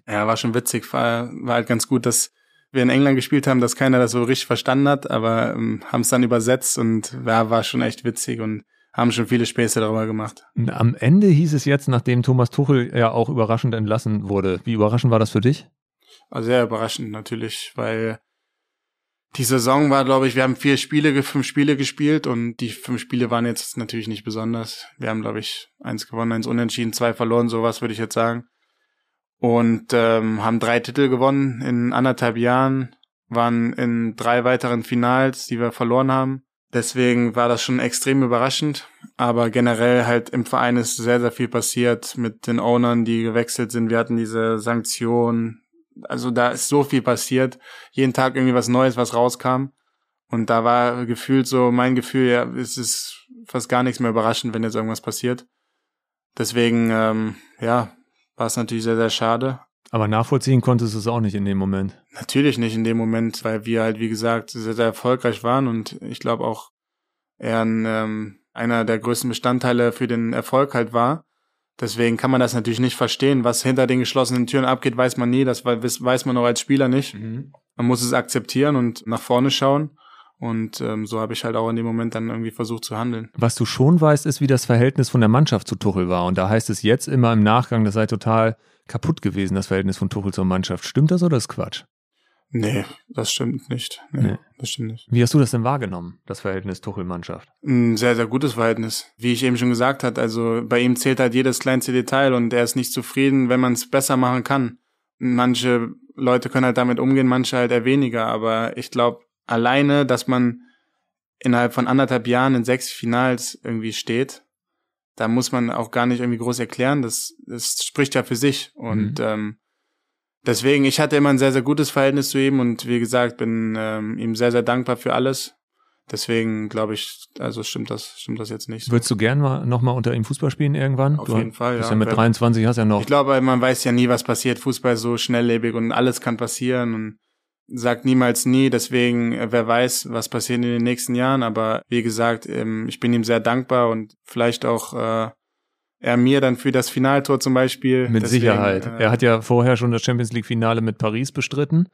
Ja, war schon witzig. War, war halt ganz gut, dass wir in England gespielt haben, dass keiner das so richtig verstanden hat, aber ähm, haben es dann übersetzt und ja, war schon echt witzig und haben schon viele Späße darüber gemacht. Am Ende hieß es jetzt, nachdem Thomas Tuchel ja auch überraschend entlassen wurde. Wie überraschend war das für dich? Also sehr überraschend natürlich, weil die Saison war, glaube ich, wir haben vier Spiele, fünf Spiele gespielt und die fünf Spiele waren jetzt natürlich nicht besonders. Wir haben, glaube ich, eins gewonnen, eins unentschieden, zwei verloren, sowas würde ich jetzt sagen. und ähm, haben drei Titel gewonnen in anderthalb Jahren, waren in drei weiteren Finals, die wir verloren haben. Deswegen war das schon extrem überraschend. Aber generell halt im Verein ist sehr, sehr viel passiert mit den Ownern, die gewechselt sind. Wir hatten diese Sanktionen. Also da ist so viel passiert. Jeden Tag irgendwie was Neues, was rauskam. Und da war gefühlt so mein Gefühl, ja, es ist fast gar nichts mehr überraschend, wenn jetzt irgendwas passiert. Deswegen, ähm, ja, war es natürlich sehr, sehr schade. Aber nachvollziehen konntest du es auch nicht in dem Moment. Natürlich nicht in dem Moment, weil wir halt, wie gesagt, sehr, sehr erfolgreich waren und ich glaube auch er ein, ähm, einer der größten Bestandteile für den Erfolg halt war. Deswegen kann man das natürlich nicht verstehen. Was hinter den geschlossenen Türen abgeht, weiß man nie. Das weiß man auch als Spieler nicht. Mhm. Man muss es akzeptieren und nach vorne schauen. Und ähm, so habe ich halt auch in dem Moment dann irgendwie versucht zu handeln. Was du schon weißt, ist, wie das Verhältnis von der Mannschaft zu Tuchel war. Und da heißt es jetzt immer im Nachgang, das sei total kaputt gewesen, das Verhältnis von Tuchel zur Mannschaft. Stimmt das oder ist Quatsch? Nee, das stimmt nicht. Nee, nee. Das stimmt nicht. Wie hast du das denn wahrgenommen, das Verhältnis Tuchel-Mannschaft? Ein sehr, sehr gutes Verhältnis. Wie ich eben schon gesagt habe, also bei ihm zählt halt jedes kleinste Detail und er ist nicht zufrieden, wenn man es besser machen kann. Manche Leute können halt damit umgehen, manche halt eher weniger, aber ich glaube, alleine, dass man innerhalb von anderthalb Jahren in sechs Finals irgendwie steht, da muss man auch gar nicht irgendwie groß erklären. Das, das spricht ja für sich. Und mhm. ähm, deswegen, ich hatte immer ein sehr, sehr gutes Verhältnis zu ihm und wie gesagt, bin ähm, ihm sehr, sehr dankbar für alles. Deswegen glaube ich, also stimmt das, stimmt das jetzt nicht. So. Würdest du gern mal nochmal unter ihm Fußball spielen irgendwann? Auf du jeden Fall, ja. ja mit 23 hast ja noch. Ich glaube, man weiß ja nie, was passiert. Fußball ist so schnelllebig und alles kann passieren und sagt niemals nie, deswegen, äh, wer weiß, was passiert in den nächsten Jahren, aber wie gesagt, ähm, ich bin ihm sehr dankbar und vielleicht auch äh, er mir dann für das Finaltor zum Beispiel. Mit deswegen, Sicherheit. Äh, er hat ja vorher schon das Champions League Finale mit Paris bestritten,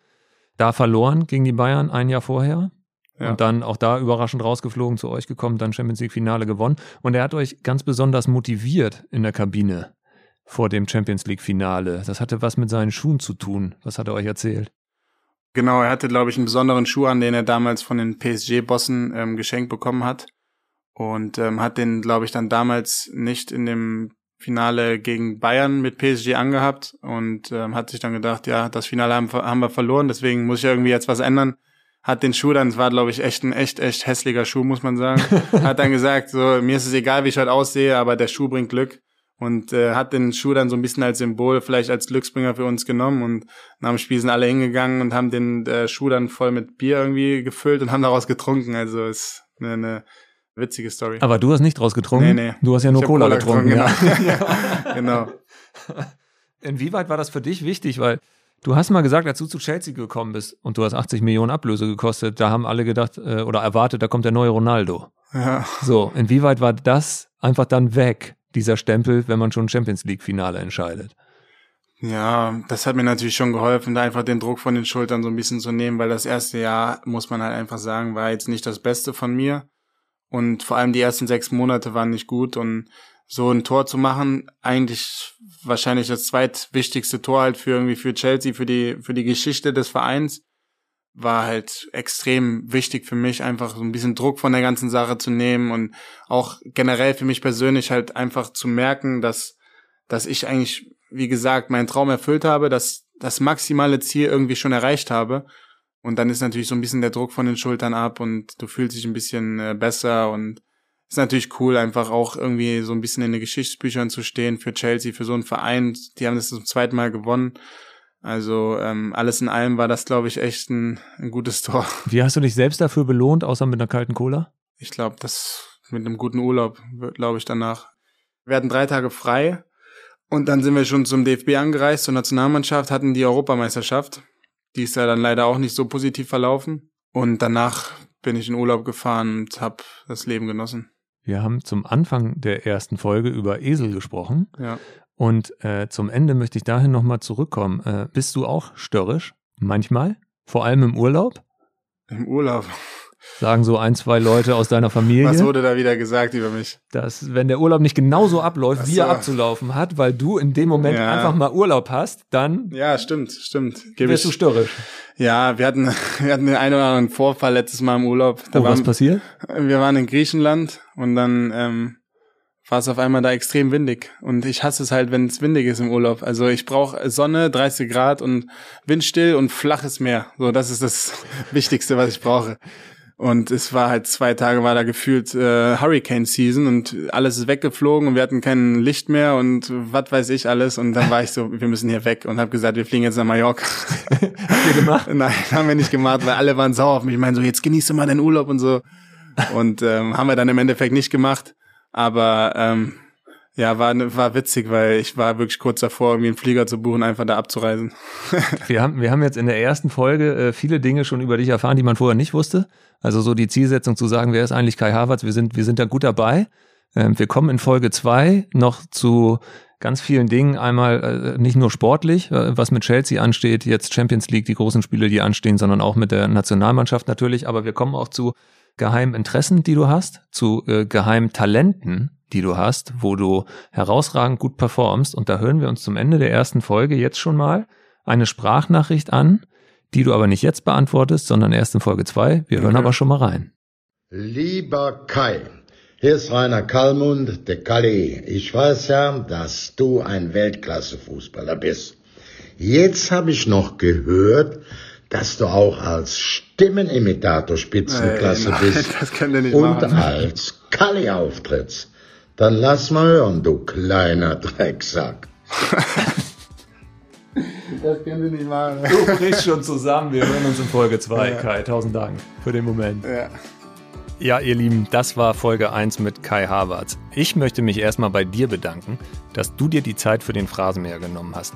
da verloren gegen die Bayern ein Jahr vorher. Ja. Und dann auch da überraschend rausgeflogen, zu euch gekommen, dann Champions League Finale gewonnen. Und er hat euch ganz besonders motiviert in der Kabine vor dem Champions League Finale. Das hatte was mit seinen Schuhen zu tun. Was hat er euch erzählt? Genau, er hatte, glaube ich, einen besonderen Schuh an, den er damals von den PSG-Bossen ähm, geschenkt bekommen hat. Und ähm, hat den, glaube ich, dann damals nicht in dem Finale gegen Bayern mit PSG angehabt und ähm, hat sich dann gedacht, ja, das Finale haben, haben wir verloren, deswegen muss ich irgendwie jetzt was ändern. Hat den Schuh dann, es war, glaube ich, echt ein echt, echt hässlicher Schuh, muss man sagen. hat dann gesagt, so, mir ist es egal, wie ich heute aussehe, aber der Schuh bringt Glück und äh, hat den Schuh dann so ein bisschen als Symbol, vielleicht als Glücksbringer für uns genommen und nach dem Spiel sind alle hingegangen und haben den äh, Schuh dann voll mit Bier irgendwie gefüllt und haben daraus getrunken. Also ist eine, eine witzige Story. Aber du hast nicht draus getrunken? Nee, nee. Du hast ja nur Cola, Cola, getrunken. getrunken genau. ja. genau. Inwieweit war das für dich wichtig? Weil du hast mal gesagt, als du zu Chelsea gekommen bist und du hast 80 Millionen Ablöse gekostet, da haben alle gedacht äh, oder erwartet, da kommt der neue Ronaldo. Ja. So, inwieweit war das einfach dann weg? Dieser Stempel, wenn man schon Champions League Finale entscheidet. Ja, das hat mir natürlich schon geholfen, da einfach den Druck von den Schultern so ein bisschen zu nehmen, weil das erste Jahr, muss man halt einfach sagen, war jetzt nicht das Beste von mir. Und vor allem die ersten sechs Monate waren nicht gut und so ein Tor zu machen, eigentlich wahrscheinlich das zweitwichtigste Tor halt für irgendwie für Chelsea, für die, für die Geschichte des Vereins war halt extrem wichtig für mich, einfach so ein bisschen Druck von der ganzen Sache zu nehmen und auch generell für mich persönlich halt einfach zu merken, dass, dass ich eigentlich, wie gesagt, meinen Traum erfüllt habe, dass das maximale Ziel irgendwie schon erreicht habe. Und dann ist natürlich so ein bisschen der Druck von den Schultern ab und du fühlst dich ein bisschen äh, besser und ist natürlich cool, einfach auch irgendwie so ein bisschen in den Geschichtsbüchern zu stehen für Chelsea, für so einen Verein. Die haben das zum zweiten Mal gewonnen. Also ähm, alles in allem war das, glaube ich, echt ein, ein gutes Tor. Wie hast du dich selbst dafür belohnt, außer mit einer kalten Cola? Ich glaube, das mit einem guten Urlaub, glaube ich, danach. Wir hatten drei Tage frei und dann sind wir schon zum DFB angereist, zur Nationalmannschaft, hatten die Europameisterschaft. Die ist ja dann leider auch nicht so positiv verlaufen. Und danach bin ich in Urlaub gefahren und habe das Leben genossen. Wir haben zum Anfang der ersten Folge über Esel gesprochen. Ja. Und äh, zum Ende möchte ich dahin nochmal zurückkommen. Äh, bist du auch störrisch? Manchmal? Vor allem im Urlaub? Im Urlaub. Sagen so ein, zwei Leute aus deiner Familie. Was wurde da wieder gesagt über mich? Dass, wenn der Urlaub nicht genauso abläuft, so. wie er abzulaufen hat, weil du in dem Moment ja. einfach mal Urlaub hast, dann. Ja, stimmt, stimmt. Gib wirst ich. du störrisch. Ja, wir hatten, wir hatten den einen oder anderen Vorfall letztes Mal im Urlaub. Da oh, waren, was passiert? Wir waren in Griechenland und dann ähm, war es auf einmal da extrem windig. Und ich hasse es halt, wenn es windig ist im Urlaub. Also ich brauche Sonne, 30 Grad und windstill und flaches Meer. So, das ist das Wichtigste, was ich brauche. Und es war halt zwei Tage war da gefühlt äh, Hurricane Season und alles ist weggeflogen und wir hatten kein Licht mehr und was weiß ich alles. Und dann war ich so, wir müssen hier weg und habe gesagt, wir fliegen jetzt nach Mallorca. Habt ihr gemacht? Nein, haben wir nicht gemacht, weil alle waren sauer auf mich. Ich meine so, jetzt genießt du mal deinen Urlaub und so. Und ähm, haben wir dann im Endeffekt nicht gemacht. Aber ähm, ja, war, war witzig, weil ich war wirklich kurz davor, irgendwie einen Flieger zu buchen, einfach da abzureisen. wir, haben, wir haben jetzt in der ersten Folge äh, viele Dinge schon über dich erfahren, die man vorher nicht wusste. Also so die Zielsetzung zu sagen, wer ist eigentlich Kai Havertz, wir sind, wir sind da gut dabei. Ähm, wir kommen in Folge zwei noch zu ganz vielen Dingen. Einmal äh, nicht nur sportlich, äh, was mit Chelsea ansteht, jetzt Champions League, die großen Spiele, die anstehen, sondern auch mit der Nationalmannschaft natürlich. Aber wir kommen auch zu geheimen Interessen, die du hast, zu äh, geheimen Talenten, die du hast, wo du herausragend gut performst. Und da hören wir uns zum Ende der ersten Folge jetzt schon mal eine Sprachnachricht an, die du aber nicht jetzt beantwortest, sondern erst in Folge zwei. Wir hören okay. aber schon mal rein. Lieber Kai, hier ist Rainer Kallmund, der Kalli. Ich weiß ja, dass du ein Weltklasse-Fußballer bist. Jetzt habe ich noch gehört, dass du auch als Stimmenimitator Spitzenklasse nein, bist das könnt ihr nicht und machen. als Kalli auftrittst. Dann lass mal hören, du kleiner Drecksack. das können Sie nicht machen. Du brichst schon zusammen. Wir hören uns in Folge 2, ja. Kai. Tausend Dank für den Moment. Ja. Ja, ihr Lieben, das war Folge 1 mit Kai Havertz. Ich möchte mich erstmal bei dir bedanken, dass du dir die Zeit für den Phrasenmäher genommen hast.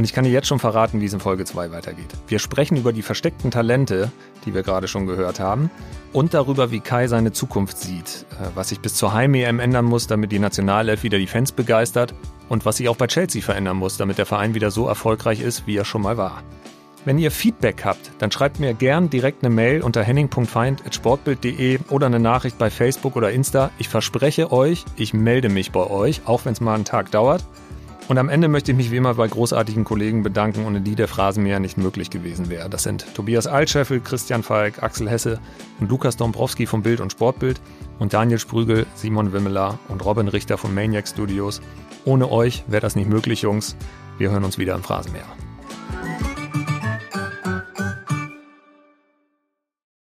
Und ich kann dir jetzt schon verraten, wie es in Folge 2 weitergeht. Wir sprechen über die versteckten Talente, die wir gerade schon gehört haben, und darüber, wie Kai seine Zukunft sieht, äh, was sich bis zur Heim-EM ändern muss, damit die Nationalelf wieder die Fans begeistert und was sich auch bei Chelsea verändern muss, damit der Verein wieder so erfolgreich ist, wie er schon mal war. Wenn ihr Feedback habt, dann schreibt mir gern direkt eine Mail unter henning.feind.sportbild.de oder eine Nachricht bei Facebook oder Insta. Ich verspreche euch, ich melde mich bei euch, auch wenn es mal einen Tag dauert. Und am Ende möchte ich mich wie immer bei großartigen Kollegen bedanken, ohne die der Phrasenmäher nicht möglich gewesen wäre. Das sind Tobias Altscheffel, Christian Falk, Axel Hesse und Lukas Dombrowski vom Bild und Sportbild und Daniel Sprügel, Simon Wimmeler und Robin Richter von Maniac Studios. Ohne euch wäre das nicht möglich, Jungs. Wir hören uns wieder im Phrasenmäher.